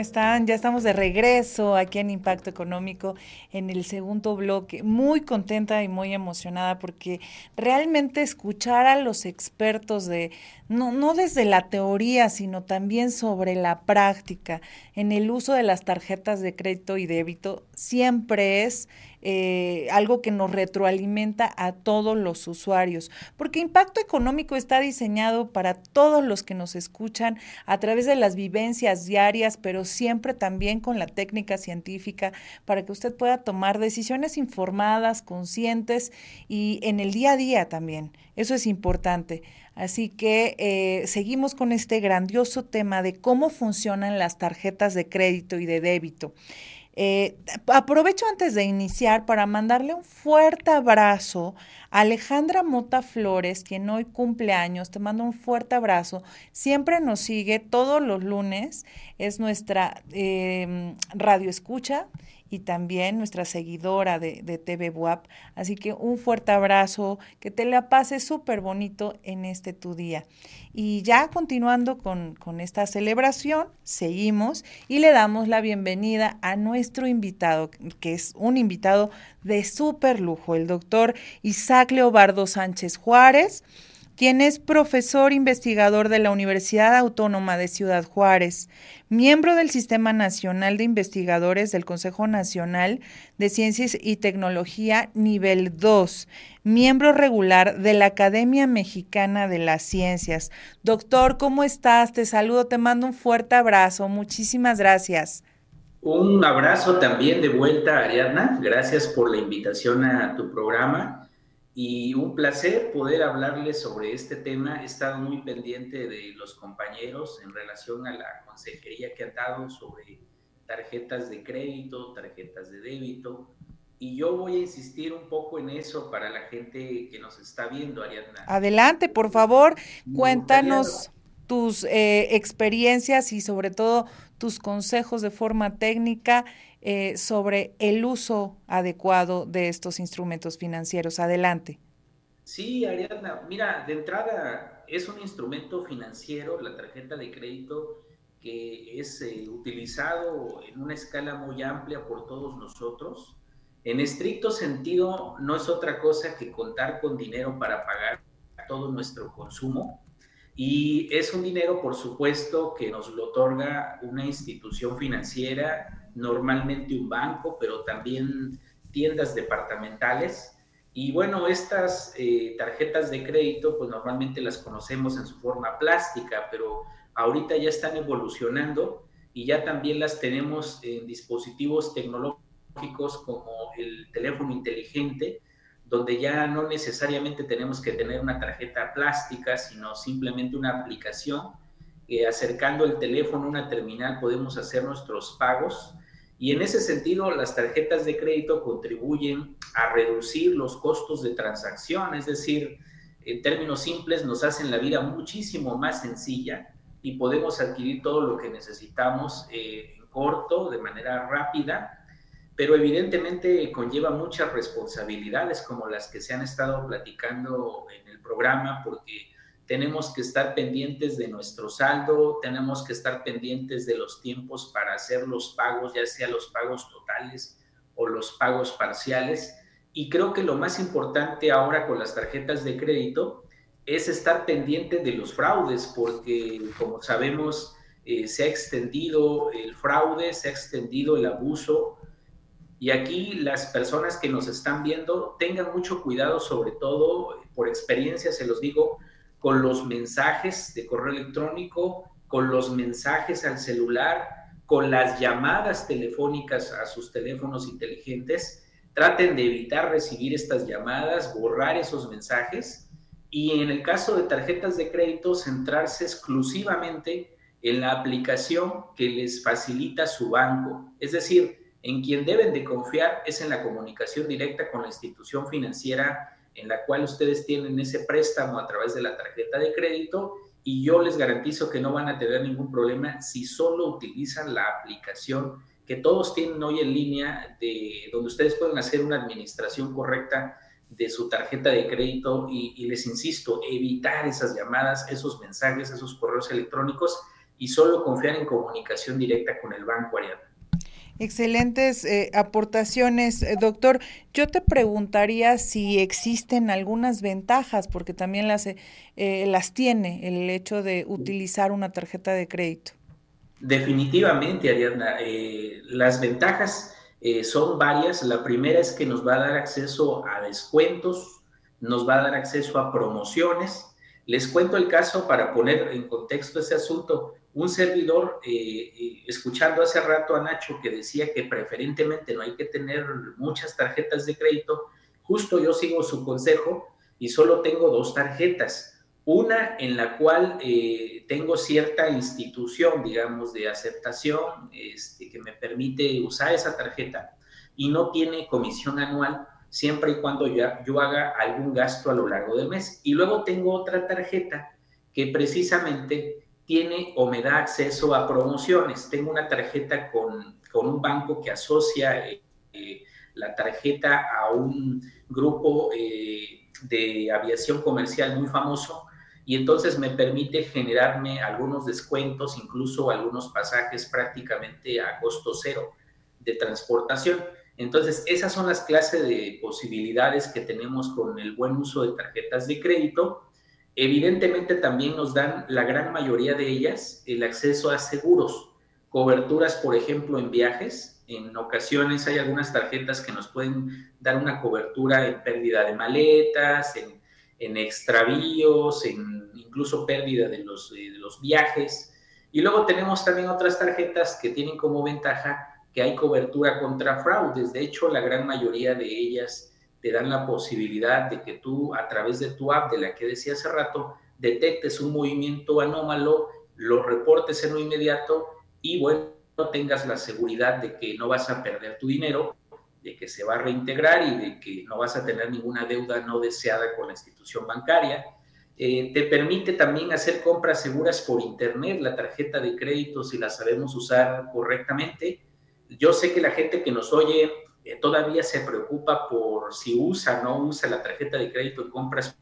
Están? Ya estamos de regreso aquí en Impacto Económico en el segundo bloque. Muy contenta y muy emocionada porque realmente escuchar a los expertos de, no, no desde la teoría, sino también sobre la práctica en el uso de las tarjetas de crédito y débito, siempre es eh, algo que nos retroalimenta a todos los usuarios, porque Impacto Económico está diseñado para todos los que nos escuchan a través de las vivencias diarias, pero siempre también con la técnica científica para que usted pueda tomar decisiones informadas, conscientes y en el día a día también. Eso es importante. Así que eh, seguimos con este grandioso tema de cómo funcionan las tarjetas de crédito y de débito. Eh, aprovecho antes de iniciar para mandarle un fuerte abrazo a Alejandra Mota Flores, quien hoy cumple años. Te mando un fuerte abrazo. Siempre nos sigue todos los lunes. Es nuestra eh, radio escucha y también nuestra seguidora de, de TV Buap. Así que un fuerte abrazo, que te la pases súper bonito en este tu día. Y ya continuando con, con esta celebración, seguimos y le damos la bienvenida a nuestro invitado, que es un invitado de súper lujo, el doctor Isaac Leobardo Sánchez Juárez quien es profesor investigador de la Universidad Autónoma de Ciudad Juárez, miembro del Sistema Nacional de Investigadores del Consejo Nacional de Ciencias y Tecnología nivel 2, miembro regular de la Academia Mexicana de las Ciencias. Doctor, ¿cómo estás? Te saludo, te mando un fuerte abrazo. Muchísimas gracias. Un abrazo también de vuelta, Ariadna. Gracias por la invitación a tu programa y un placer poder hablarles sobre este tema. He estado muy pendiente de los compañeros en relación a la consejería que han dado sobre tarjetas de crédito, tarjetas de débito. Y yo voy a insistir un poco en eso para la gente que nos está viendo, Ariadna. Adelante, por favor, cuéntanos tus eh, experiencias y sobre todo tus consejos de forma técnica eh, sobre el uso adecuado de estos instrumentos financieros. Adelante. Sí, Ariadna, mira, de entrada es un instrumento financiero, la tarjeta de crédito, que es eh, utilizado en una escala muy amplia por todos nosotros. En estricto sentido, no es otra cosa que contar con dinero para pagar todo nuestro consumo. Y es un dinero, por supuesto, que nos lo otorga una institución financiera normalmente un banco, pero también tiendas departamentales. Y bueno, estas eh, tarjetas de crédito, pues normalmente las conocemos en su forma plástica, pero ahorita ya están evolucionando y ya también las tenemos en dispositivos tecnológicos como el teléfono inteligente, donde ya no necesariamente tenemos que tener una tarjeta plástica, sino simplemente una aplicación. que acercando el teléfono a una terminal podemos hacer nuestros pagos y en ese sentido, las tarjetas de crédito contribuyen a reducir los costos de transacción, es decir, en términos simples, nos hacen la vida muchísimo más sencilla y podemos adquirir todo lo que necesitamos eh, en corto, de manera rápida, pero evidentemente conlleva muchas responsabilidades como las que se han estado platicando en el programa, porque tenemos que estar pendientes de nuestro saldo, tenemos que estar pendientes de los tiempos para hacer los pagos, ya sea los pagos totales o los pagos parciales. Y creo que lo más importante ahora con las tarjetas de crédito es estar pendiente de los fraudes, porque como sabemos, eh, se ha extendido el fraude, se ha extendido el abuso. Y aquí las personas que nos están viendo tengan mucho cuidado, sobre todo por experiencia, se los digo, con los mensajes de correo electrónico, con los mensajes al celular, con las llamadas telefónicas a sus teléfonos inteligentes. Traten de evitar recibir estas llamadas, borrar esos mensajes y en el caso de tarjetas de crédito, centrarse exclusivamente en la aplicación que les facilita su banco. Es decir, en quien deben de confiar es en la comunicación directa con la institución financiera en la cual ustedes tienen ese préstamo a través de la tarjeta de crédito y yo les garantizo que no van a tener ningún problema si solo utilizan la aplicación que todos tienen hoy en línea, de, donde ustedes pueden hacer una administración correcta de su tarjeta de crédito y, y les insisto, evitar esas llamadas, esos mensajes, esos correos electrónicos y solo confiar en comunicación directa con el banco Ariadna. Excelentes eh, aportaciones, eh, doctor. Yo te preguntaría si existen algunas ventajas, porque también las, eh, las tiene el hecho de utilizar una tarjeta de crédito. Definitivamente, Ariadna. las ventajas son varias. La primera es que nos va a dar acceso a descuentos, nos va a dar acceso a promociones. Les cuento el caso para poner en contexto ese asunto un servidor, eh, eh, escuchando hace rato a Nacho que decía que preferentemente no hay que tener muchas tarjetas de crédito, justo yo sigo su consejo y solo tengo dos tarjetas. Una en la cual eh, tengo cierta institución, digamos, de aceptación este, que me permite usar esa tarjeta y no tiene comisión anual siempre y cuando ya yo haga algún gasto a lo largo del mes. Y luego tengo otra tarjeta que precisamente tiene o me da acceso a promociones. Tengo una tarjeta con, un banco que asocia eh, eh, la tarjeta a un grupo eh, de aviación comercial muy famoso y entonces me permite generarme algunos descuentos, incluso algunos pasajes prácticamente a costo cero de transportación. Entonces, esas son las clases de posibilidades que tenemos con el buen uso de tarjetas de crédito. Evidentemente también nos dan la gran mayoría de ellas el acceso a seguros, coberturas, por ejemplo, en viajes. En ocasiones hay algunas tarjetas que nos pueden dar una cobertura en pérdida de maletas, en, extravíos, en incluso pérdida los, de los viajes. Y luego tenemos también otras tarjetas que tienen como ventaja que hay cobertura contra fraudes. De hecho, la gran mayoría de ellas te dan la posibilidad de que tú, a través de tu app, de la que decía hace rato, detectes un movimiento anómalo, lo reportes en lo inmediato y, bueno, tengas la seguridad de que no vas a perder tu dinero, de que se va a reintegrar y de que no vas a tener ninguna deuda no deseada con la institución bancaria. Eh, te permite también hacer compras seguras por Internet, la tarjeta de crédito, si la sabemos usar correctamente yo sé que la gente que nos oye eh, todavía se preocupa por si usa o no usa la tarjeta de crédito en compras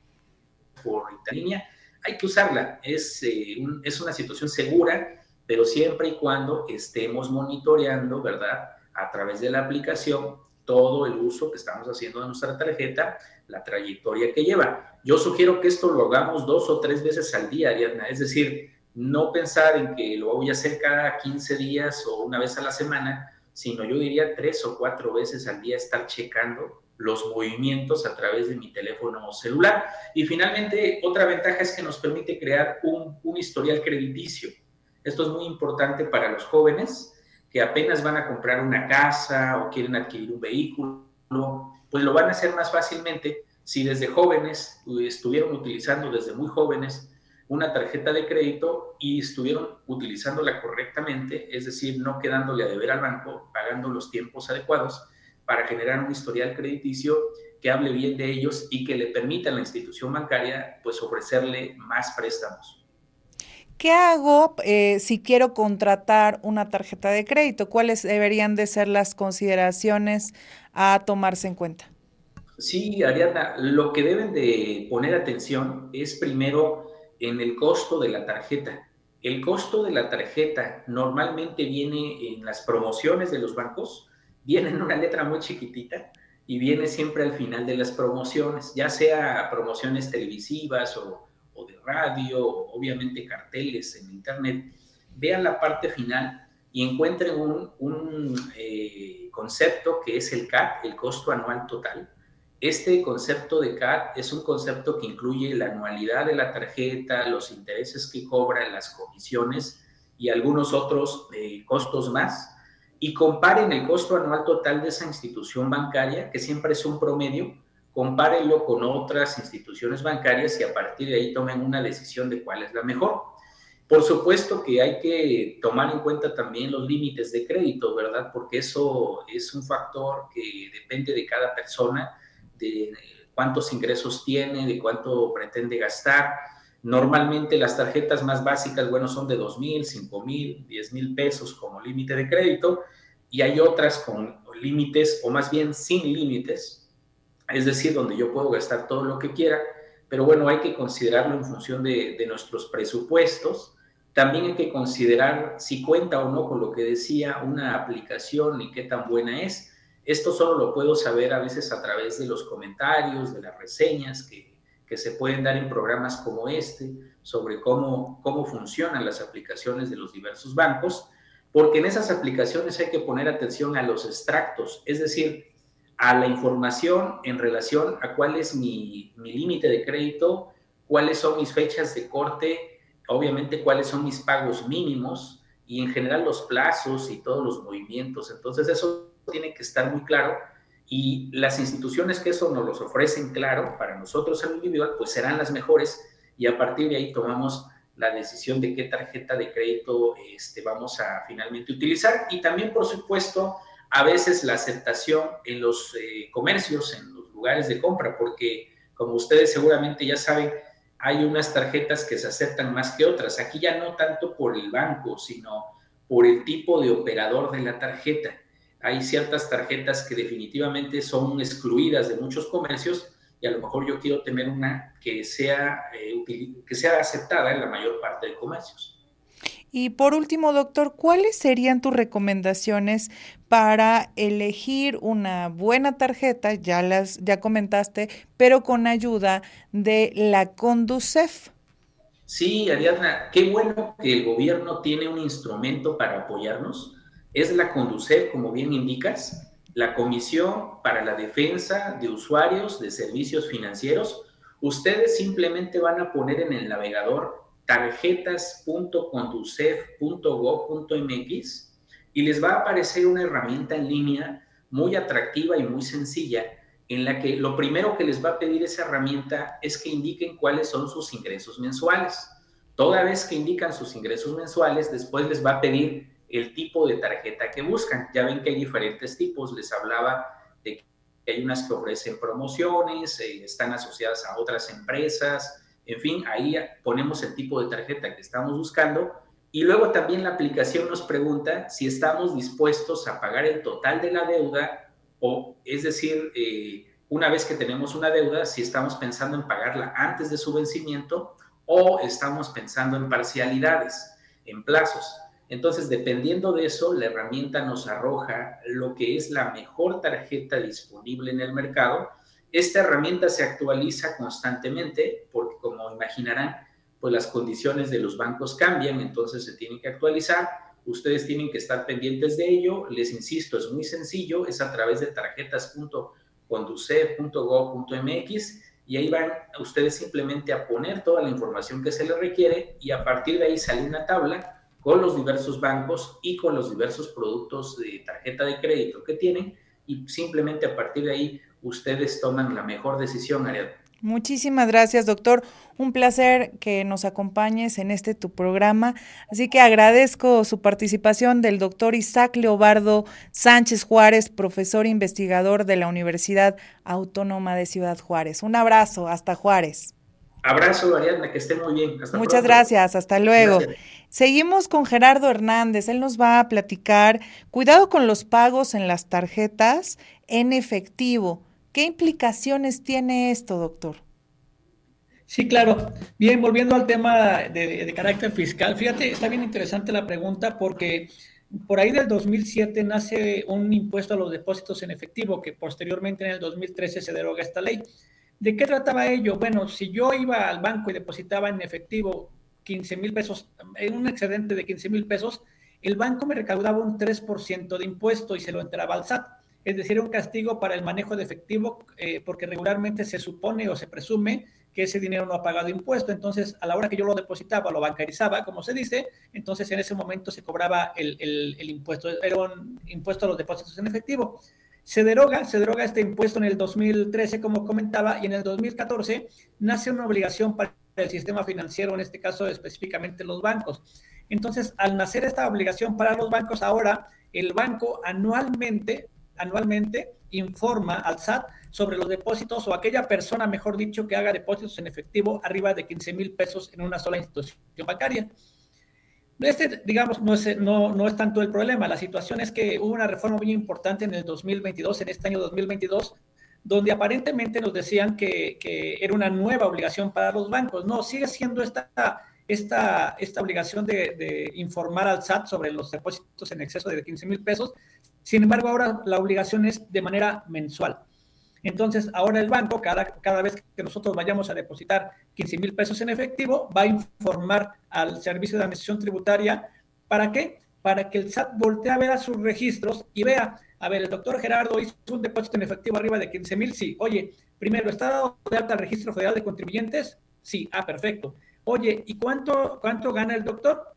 por línea. Hay que usarla. Es, eh, es una situación segura, pero siempre y cuando estemos monitoreando, ¿verdad? A través de la aplicación, todo el uso que estamos haciendo de nuestra tarjeta, la trayectoria que lleva. Yo sugiero que esto lo hagamos dos o tres veces al día, Ariadna. Es decir, no pensar en que lo voy a hacer cada 15 días o una vez a la semana, sino yo diría tres o cuatro veces al día estar checando los movimientos a través de mi teléfono celular. Y finalmente, otra ventaja es que nos permite crear un, historial crediticio. Esto es muy importante para los jóvenes que apenas van a comprar una casa o quieren adquirir un vehículo, pues lo van a hacer más fácilmente si desde jóvenes estuvieron utilizando desde muy jóvenes una tarjeta de crédito y estuvieron utilizándola correctamente, es decir, no quedándole a deber al banco, pagando los tiempos adecuados para generar un historial crediticio que hable bien de ellos y que le permita a la institución bancaria pues ofrecerle más préstamos. ¿Qué hago eh, si quiero contratar una tarjeta de crédito? ¿Cuáles deberían de ser las consideraciones a tomarse en cuenta? Sí, Ariadna, lo que deben de poner atención es primero en el costo de la tarjeta. El costo de la tarjeta normalmente viene en las promociones de los bancos, viene en una letra muy chiquitita y viene siempre al final de las promociones, ya sea promociones televisivas o, de radio, obviamente carteles en internet. Vean la parte final y encuentren un, eh, concepto que es el CAT, el costo anual total este concepto de CAT es un concepto que incluye la anualidad de la tarjeta, los intereses que cobra, las comisiones y algunos otros eh, costos más. Y comparen el costo anual total de esa institución bancaria, que siempre es un promedio, compárenlo con otras instituciones bancarias y a partir de ahí tomen una decisión de cuál es la mejor. Por supuesto que hay que tomar en cuenta también los límites de crédito, ¿verdad? Porque eso es un factor que depende de cada persona de cuántos ingresos tiene, de cuánto pretende gastar. Normalmente las tarjetas más básicas, bueno, son de 2 mil, 5 mil, 10 mil pesos como límite de crédito y hay otras con límites o más bien sin límites, es decir, donde yo puedo gastar todo lo que quiera, pero bueno, hay que considerarlo en función de, de nuestros presupuestos. También hay que considerar si cuenta o no con lo que decía una aplicación y qué tan buena es esto solo lo puedo saber a veces a través de los comentarios, de las reseñas que, se pueden dar en programas como este sobre cómo, cómo funcionan las aplicaciones de los diversos bancos, porque en esas aplicaciones hay que poner atención a los extractos, es decir, a la información en relación a cuál es mi límite de crédito, cuáles son mis fechas de corte, obviamente cuáles son mis pagos mínimos y en general los plazos y todos los movimientos. Entonces eso tiene que estar muy claro y las instituciones que eso nos los ofrecen claro para nosotros al individual, pues serán las mejores y a partir de ahí tomamos la decisión de qué tarjeta de crédito este, vamos a finalmente utilizar y también, por supuesto, a veces la aceptación en los eh, comercios, en los lugares de compra, porque como ustedes seguramente ya saben, hay unas tarjetas que se aceptan más que otras. Aquí ya no tanto por el banco, sino por el tipo de operador de la tarjeta. Hay ciertas tarjetas que definitivamente son excluidas de muchos comercios y a lo mejor yo quiero tener una que sea, eh, que sea aceptada en la mayor parte de comercios. Y por último, doctor, ¿cuáles serían tus recomendaciones para elegir una buena tarjeta? Ya las ya comentaste, pero con ayuda de la Conducef. Sí, Ariadna, qué bueno que el gobierno tiene un instrumento para apoyarnos. Es la Conducef, como bien indicas, la Comisión para la Defensa de Usuarios de Servicios Financieros. Ustedes simplemente van a poner en el navegador tarjetas.conducef.gov.mx y les va a aparecer una herramienta en línea muy atractiva y muy sencilla en la que lo primero que les va a pedir esa herramienta es que indiquen cuáles son sus ingresos mensuales. Toda vez que indican sus ingresos mensuales, después les va a pedir el tipo de tarjeta que buscan. Ya ven que hay diferentes tipos. Les hablaba de que hay unas que ofrecen promociones, eh, están asociadas a otras empresas, en fin, ahí ponemos el tipo de tarjeta que estamos buscando y luego también la aplicación nos pregunta si estamos dispuestos a pagar el total de la deuda o, es decir, eh, una vez que tenemos una deuda, si estamos pensando en pagarla antes de su vencimiento o estamos pensando en parcialidades, en plazos. Entonces, dependiendo de eso, la herramienta nos arroja lo que es la mejor tarjeta disponible en el mercado esta herramienta se actualiza constantemente porque, como imaginarán, pues las condiciones de los bancos cambian, entonces se tiene que actualizar. Ustedes tienen que estar pendientes de ello. Les insisto, es muy sencillo, es a través de tarjetas.conduce.gov.mx y ahí van ustedes simplemente a poner toda la información que se les requiere y a partir de ahí sale una tabla con los diversos bancos y con los diversos productos de tarjeta de crédito que tienen y simplemente a partir de ahí ustedes toman la mejor decisión, Ariadna. Muchísimas gracias, doctor. Un placer que nos acompañes en este tu programa. Así que agradezco su participación del doctor Isaac Leobardo Sánchez Juárez, profesor investigador de la Universidad Autónoma de Ciudad Juárez. Un abrazo, hasta Juárez. Abrazo, Ariadna, que esté muy bien. Muchas gracias, hasta luego. Seguimos con Gerardo Hernández, él nos va a platicar, cuidado con los pagos en las tarjetas en efectivo. ¿Qué implicaciones tiene esto, doctor? Sí, claro. Bien, volviendo al tema de, carácter fiscal, fíjate, está bien interesante la pregunta porque por ahí del 2007 nace un impuesto a los depósitos en efectivo que posteriormente en el 2013 se deroga esta ley. ¿De qué trataba ello? Bueno, si yo iba al banco y depositaba en efectivo 15 mil pesos, en un excedente de 15 mil pesos, el banco me recaudaba un 3% de impuesto y se lo entraba al SAT es decir, un castigo para el manejo de efectivo, eh, porque regularmente se supone o se presume que ese dinero no ha pagado impuesto. Entonces, a la hora que yo lo depositaba, lo bancarizaba, como se dice, entonces en ese momento se cobraba el, el impuesto, era un impuesto a los depósitos en efectivo. Se deroga, se deroga este impuesto en el 2013, como comentaba, y en el 2014 nace una obligación para el sistema financiero, en este caso específicamente los bancos. Entonces, al nacer esta obligación para los bancos, ahora el banco anualmente anualmente informa al SAT sobre los depósitos o aquella persona, mejor dicho, que haga depósitos en efectivo arriba de 15 mil pesos en una sola institución bancaria. Este, digamos, no es, no, no es tanto el problema. La situación es que hubo una reforma muy importante en el 2022, en este año 2022, donde aparentemente nos decían que, que era una nueva obligación para los bancos. No, sigue siendo esta, esta, esta obligación de, de informar al SAT sobre los depósitos en exceso de 15 mil pesos, sin embargo, ahora la obligación es de manera mensual. Entonces, ahora el banco, cada, cada vez que nosotros vayamos a depositar 15 mil pesos en efectivo, va a informar al Servicio de Administración Tributaria. ¿Para qué? Para que el SAT voltee a ver a sus registros y vea, a ver, el doctor Gerardo hizo un depósito en efectivo arriba de 15 mil, sí. Oye, primero, ¿está dado de alta al Registro Federal de Contribuyentes? Sí, ah, perfecto. Oye, ¿y cuánto, cuánto gana el doctor?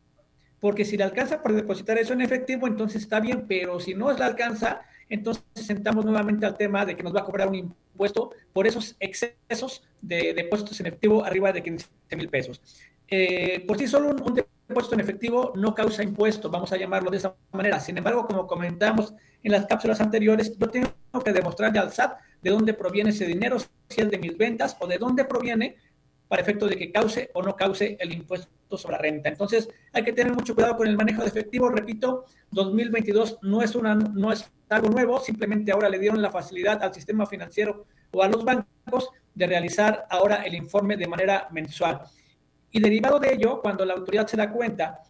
porque si le alcanza por depositar eso en efectivo, entonces está bien, pero si no le alcanza, entonces sentamos nuevamente al tema de que nos va a cobrar un impuesto por esos excesos de depósitos en efectivo arriba de 15 mil pesos. Eh, por sí solo un, depósito en efectivo no causa impuesto, vamos a llamarlo de esa manera. Sin embargo, como comentamos en las cápsulas anteriores, yo tengo que demostrarle al SAT de dónde proviene ese dinero, si es de mis ventas o de dónde proviene para efecto de que cause o no cause el impuesto sobre la renta. Entonces, hay que tener mucho cuidado con el manejo de efectivo. Repito, 2022 no es, una, no es algo nuevo, simplemente ahora le dieron la facilidad al sistema financiero o a los bancos de realizar ahora el informe de manera mensual. Y derivado de ello, cuando la autoridad se da cuenta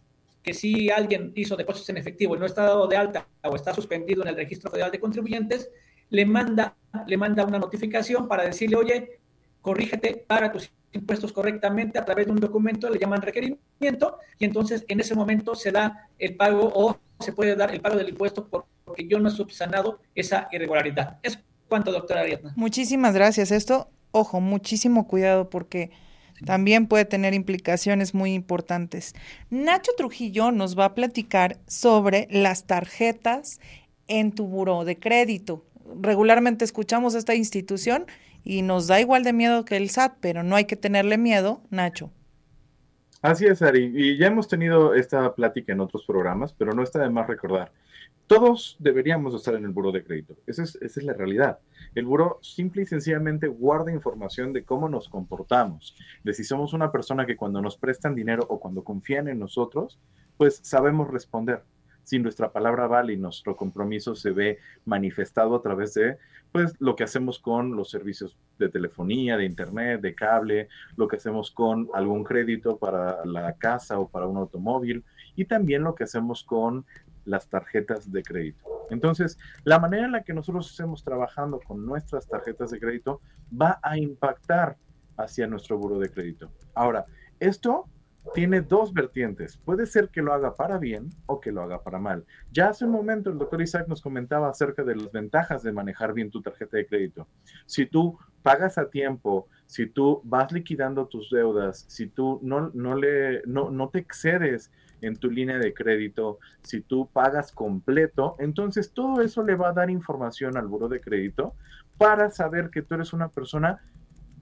que si alguien hizo depósitos en efectivo y no está dado de alta o está suspendido en el registro federal de contribuyentes, le manda, le manda una notificación para decirle, oye, corrígete, paga tus impuestos correctamente a través de un documento, le llaman requerimiento, y entonces en ese momento se da el pago o se puede dar el pago del impuesto porque yo no he subsanado esa irregularidad. Es cuanto, doctora Ariadna. Muchísimas gracias. Esto, ojo, muchísimo cuidado porque también puede tener implicaciones muy importantes. Nacho Trujillo nos va a platicar sobre las tarjetas en tu buró de crédito. Regularmente escuchamos esta institución y nos da igual de miedo que el SAT, pero no hay que tenerle miedo, Nacho. Así es, Ari. Y ya hemos tenido esta plática en otros programas, pero no está de más recordar. Todos deberíamos estar en el buro de crédito. Esa es, esa es la realidad. El buro simple y sencillamente guarda información de cómo nos comportamos, de si somos una persona que cuando nos prestan dinero o cuando confían en nosotros, pues sabemos responder. Si nuestra palabra vale y nuestro compromiso se ve manifestado a través de pues lo que hacemos con los servicios de telefonía, de internet, de cable, lo que hacemos con algún crédito para la casa o para un automóvil y también lo que hacemos con las tarjetas de crédito. Entonces, la manera en la que nosotros estemos trabajando con nuestras tarjetas de crédito va a impactar hacia nuestro buro de crédito. Ahora, esto tiene dos vertientes. Puede ser que lo haga para bien o que lo haga para mal. Ya hace un momento el doctor Isaac nos comentaba acerca de las ventajas de manejar bien tu tarjeta de crédito. Si tú pagas a tiempo, si tú vas liquidando tus deudas, si tú no, no, le, no, no te excedes en tu línea de crédito, si tú pagas completo, entonces todo eso le va a dar información al buro de crédito para saber que tú eres una persona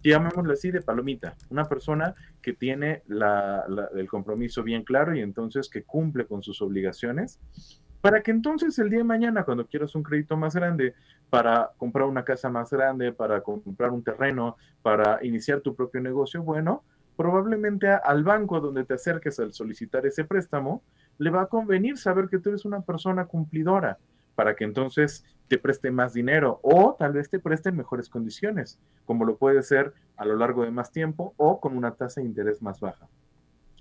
llamémoslo así, de palomita, una persona que tiene el compromiso bien claro y entonces que cumple con sus obligaciones, para que entonces el día de mañana, cuando quieras un crédito más grande, para comprar una casa más grande, para comprar un terreno, para iniciar tu propio negocio, bueno, probablemente al banco donde te acerques al solicitar ese préstamo, le va a convenir saber que tú eres una persona cumplidora, para que entonces te preste más dinero o tal vez te preste en mejores condiciones, como lo puede ser a lo largo de más tiempo o con una tasa de interés más baja.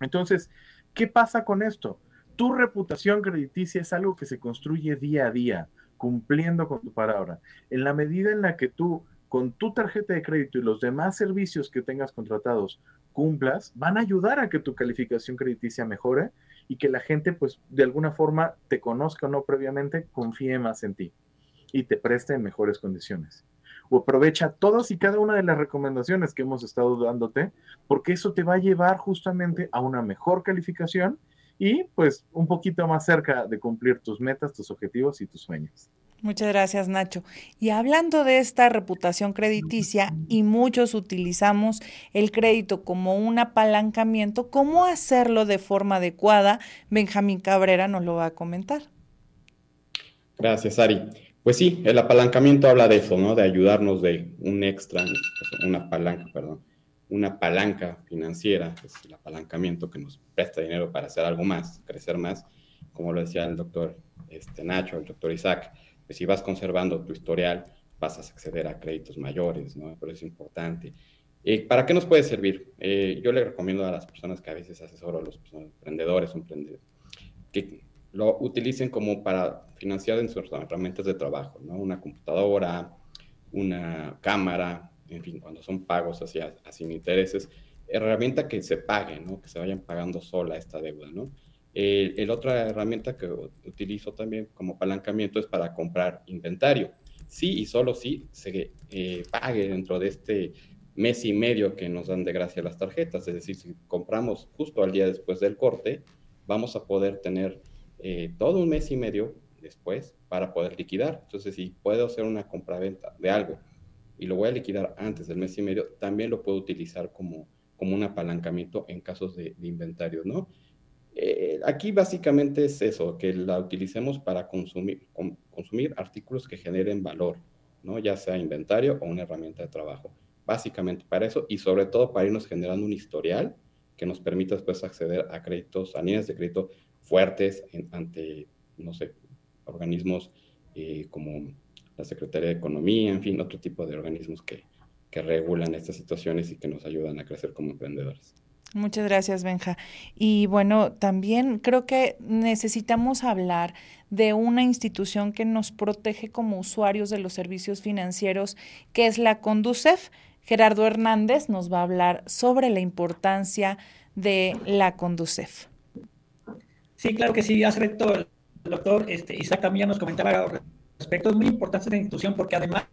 Entonces, ¿qué pasa con esto? Tu reputación crediticia es algo que se construye día a día, cumpliendo con tu palabra. En la medida en la que tú, con tu tarjeta de crédito y los demás servicios que tengas contratados, cumplas, van a ayudar a que tu calificación crediticia mejore y que la gente, pues, de alguna forma te conozca o no previamente, confíe más en ti y te preste en mejores condiciones. O aprovecha todas y cada una de las recomendaciones que hemos estado dándote, porque eso te va a llevar justamente a una mejor calificación y pues un poquito más cerca de cumplir tus metas, tus objetivos y tus sueños. Muchas gracias, Nacho. Y hablando de esta reputación crediticia, y muchos utilizamos el crédito como un apalancamiento, ¿cómo hacerlo de forma adecuada? Benjamín Cabrera nos lo va a comentar. Gracias, Ari. Pues sí, el apalancamiento habla de eso, ¿no? De ayudarnos de un extra, una palanca, perdón, una palanca financiera, es el apalancamiento que nos presta dinero para hacer algo más, crecer más, como lo decía el doctor este, Nacho, el doctor Isaac pues si vas conservando tu historial, vas a acceder a créditos mayores, ¿no? Pero es importante. Eh, ¿Para qué nos puede servir? Eh, yo le recomiendo a las personas que a veces asesoro a los emprendedores, emprendedores, que lo utilicen como para financiar en sus herramientas de trabajo, ¿no? Una computadora, una cámara, en fin, cuando son pagos hacia, sin intereses, herramienta que se pague, ¿no? Que se vayan pagando sola esta deuda, ¿no? El, otra herramienta que utilizo también como apalancamiento es para comprar inventario. Sí y solo si se eh, pague dentro de este mes y medio que nos dan de gracia las tarjetas. Es decir, si compramos justo al día después del corte, vamos a poder tener eh, todo un mes y medio después para poder liquidar. Entonces, si puedo hacer una compraventa de algo y lo voy a liquidar antes del mes y medio, también lo puedo utilizar como, como un apalancamiento en casos de, de inventario, ¿no? Eh, aquí básicamente es eso, que la utilicemos para consumir, consumir artículos que generen valor, ¿no? ya sea inventario o una herramienta de trabajo. básicamente para eso y sobre todo para irnos generando un historial que nos permita después acceder a créditos, a líneas de crédito fuertes ante, no sé, organismos eh, como la Secretaría de Economía, en fin, otro tipo de organismos que, que regulan estas situaciones y que nos ayudan a crecer como emprendedores. Muchas gracias, Benja. Y bueno, también creo que necesitamos hablar de una institución que nos protege como usuarios de los servicios financieros, que es la Conducef. Gerardo Hernández nos va a hablar sobre la importancia de la Conducef. Sí, claro que sí. Hace rato doctor este, Isaac también nos comentaba respecto. Es muy importante esta institución porque además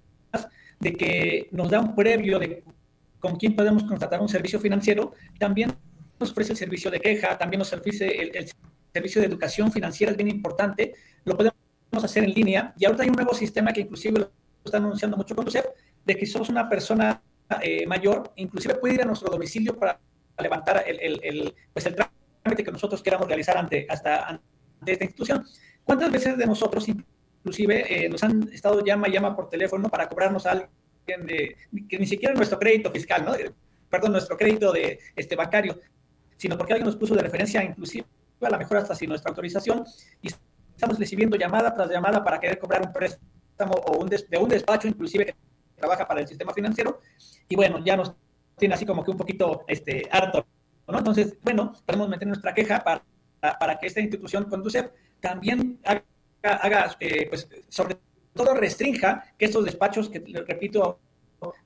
de que nos da un previo de con quién podemos contratar un servicio financiero, también nos ofrece el servicio de queja, también nos ofrece el, servicio de educación financiera, es bien importante, lo podemos hacer en línea y ahorita hay un nuevo sistema que inclusive lo está anunciando mucho con UCEF, de que somos una persona eh, mayor, inclusive puede ir a nuestro domicilio para levantar el, el, pues el trámite que nosotros queramos realizar ante, hasta, ante esta institución. ¿Cuántas veces de nosotros inclusive eh, nos han estado llama y llama por teléfono para cobrarnos algo de, que ni siquiera nuestro crédito fiscal, ¿no? perdón, nuestro crédito de este bancario, sino porque alguien nos puso de referencia, inclusive a lo mejor hasta sin nuestra autorización, y estamos recibiendo llamada tras llamada para querer cobrar un préstamo o un de un despacho, inclusive que trabaja para el sistema financiero, y bueno, ya nos tiene así como que un poquito este, harto, ¿no? Entonces, bueno, podemos meter nuestra queja para, para que esta institución conduce también haga, haga eh, pues, sobre todo restrinja que estos despachos, que repito,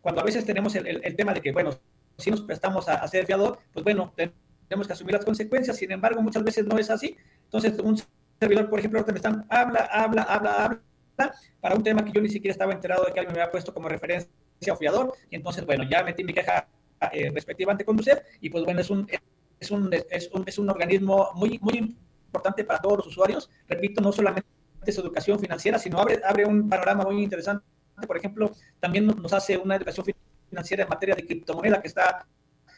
cuando a veces tenemos el, tema de que, bueno, si nos prestamos a, ser fiador, pues bueno, tenemos que asumir las consecuencias, sin embargo, muchas veces no es así. Entonces, un servidor, por ejemplo, me están, habla, habla, habla, habla, para un tema que yo ni siquiera estaba enterado de que alguien me había puesto como referencia o fiador, y entonces, bueno, ya metí mi queja eh, respectiva ante Conducef, y pues bueno, es un, es un, es un, es un organismo muy, muy importante para todos los usuarios, repito, no solamente su educación financiera, sino abre, abre un panorama muy interesante. Por ejemplo, también nos hace una educación financiera en materia de criptomoneda que está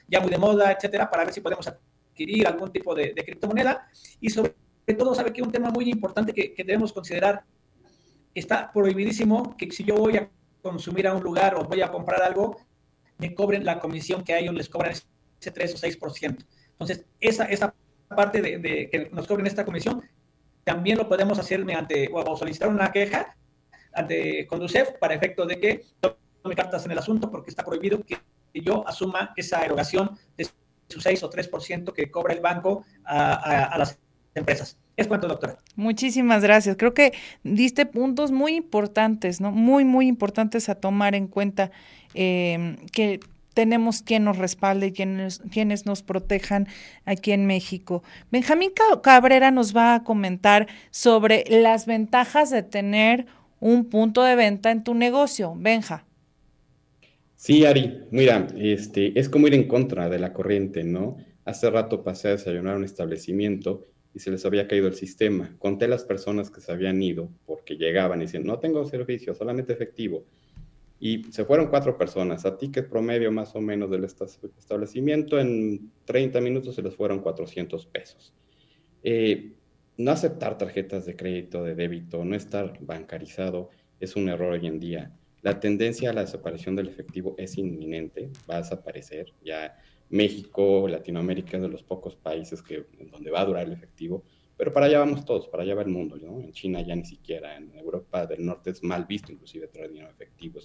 ya muy de moda, etcétera, para ver si podemos adquirir algún tipo de, criptomoneda. Y sobre todo, sabe que un tema muy importante que, debemos considerar, está prohibidísimo que si yo voy a consumir a un lugar o voy a comprar algo, me cobren la comisión que a ellos les cobran ese 3 o 6%. Entonces, esa, esa parte de, de, que nos cobren esta comisión también lo podemos hacer mediante o solicitar una queja ante Conducef para efecto de que tome cartas en el asunto porque está prohibido que yo asuma esa erogación de su 6 o 3% que cobra el banco a, las empresas. Es cuanto, doctora. Muchísimas gracias. Creo que diste puntos muy importantes, ¿no? Muy, muy importantes a tomar en cuenta eh, que tenemos quien nos respalde quienes, quienes nos protejan aquí en México. Benjamín Cabrera nos va a comentar sobre las ventajas de tener un punto de venta en tu negocio. Benja. Sí, Ari, mira, este, es como ir en contra de la corriente, ¿no? Hace rato pasé a desayunar un establecimiento y se les había caído el sistema. Conté las personas que se habían ido porque llegaban y decían, no tengo servicio, solamente efectivo y se fueron cuatro personas. A ticket promedio más o menos del establecimiento, en 30 minutos se les fueron 400 pesos. Eh, no aceptar tarjetas de crédito, de débito, no estar bancarizado es un error hoy en día. La tendencia a la desaparición del efectivo es inminente, va a desaparecer. Ya México, Latinoamérica es de los pocos países que, donde va a durar el efectivo, pero para allá vamos todos, para allá va el mundo. En China ya ni siquiera, en Europa del Norte es mal visto inclusive traer dinero efectivo,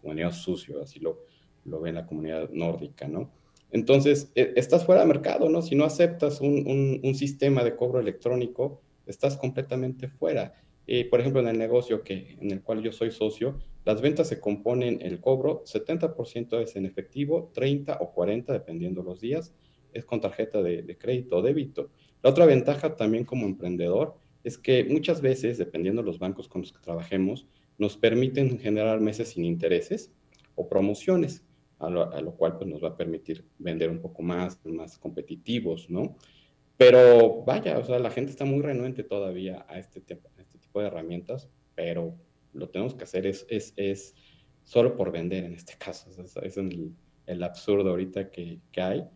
como dinero sucio, así lo, lo ve la comunidad nórdica, ¿no? Entonces, e, estás fuera de mercado, ¿no? Si no aceptas un, un, sistema de cobro electrónico, estás completamente fuera. Eh, por ejemplo, en el negocio que, en el cual yo soy socio, las ventas se componen, el cobro, 70% es en efectivo, 30 o 40, dependiendo los días, es con tarjeta de crédito o débito. La otra ventaja también como emprendedor es que muchas veces, dependiendo de los bancos con los que trabajemos, nos permiten generar meses sin intereses o promociones, a lo, cual pues, nos va a permitir vender un poco más, más competitivos, ¿no? Pero vaya, o sea, la gente está muy renuente todavía a este, este tipo de herramientas, pero lo tenemos que hacer es, es, es solo por vender en este caso. Es, el, el, absurdo ahorita que, que, hay,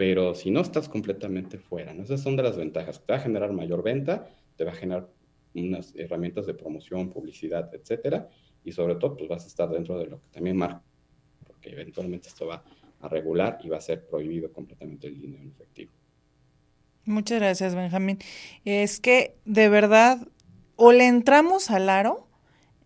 pero si no estás completamente fuera, ¿no? Esas son de las ventajas. Te va a generar mayor venta, te va a generar unas herramientas de promoción, publicidad, etcétera, y sobre todo, pues vas a estar dentro de lo que también marca porque eventualmente esto va a regular y va a ser prohibido completamente el dinero en efectivo. Muchas gracias, Benjamín. Es que de verdad, o le entramos al aro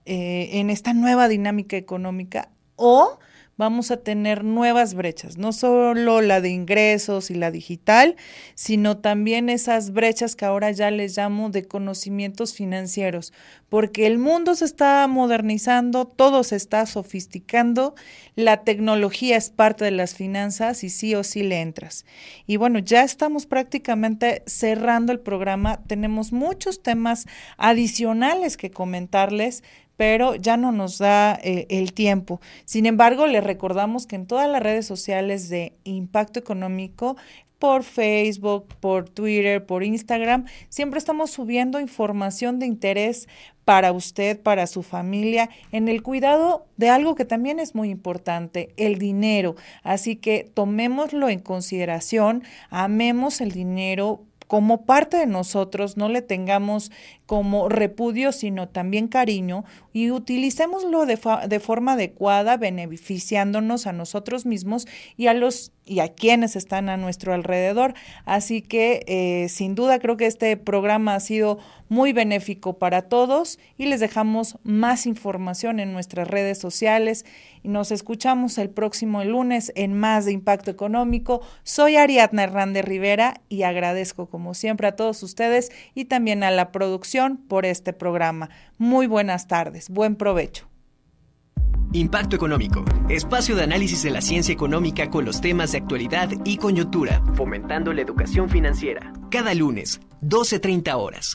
eh, en esta nueva dinámica económica, o vamos a tener nuevas brechas, no solo la de ingresos y la digital, sino también esas brechas que ahora ya les llamo de conocimientos financieros, porque el mundo se está modernizando, todo se está sofisticando, la tecnología es parte de las finanzas y sí o sí le entras. Y bueno, ya estamos prácticamente cerrando el programa, tenemos muchos temas adicionales que comentarles, pero ya no nos da eh, el tiempo. Sin embargo, les recordamos que en todas las redes sociales de Impacto Económico, por Facebook, por Twitter, por Instagram, siempre estamos subiendo información de interés para usted, para su familia, en el cuidado de algo que también es muy importante, el dinero. Así que tomémoslo en consideración, amemos el dinero, como parte de nosotros, no le tengamos como repudio, sino también cariño, y utilicémoslo de, de, forma adecuada, beneficiándonos a nosotros mismos y a los y a quienes están a nuestro alrededor. Así que eh, sin duda creo que este programa ha sido muy benéfico para todos y les dejamos más información en nuestras redes sociales y nos escuchamos el próximo lunes en más de Impacto Económico. Soy Ariadna Hernández Rivera y agradezco como siempre a todos ustedes y también a la producción por este programa. Muy buenas tardes, buen provecho. Impacto Económico, espacio de análisis de la ciencia económica con los temas de actualidad y coyuntura, fomentando la educación financiera. Cada lunes, 12.30 horas.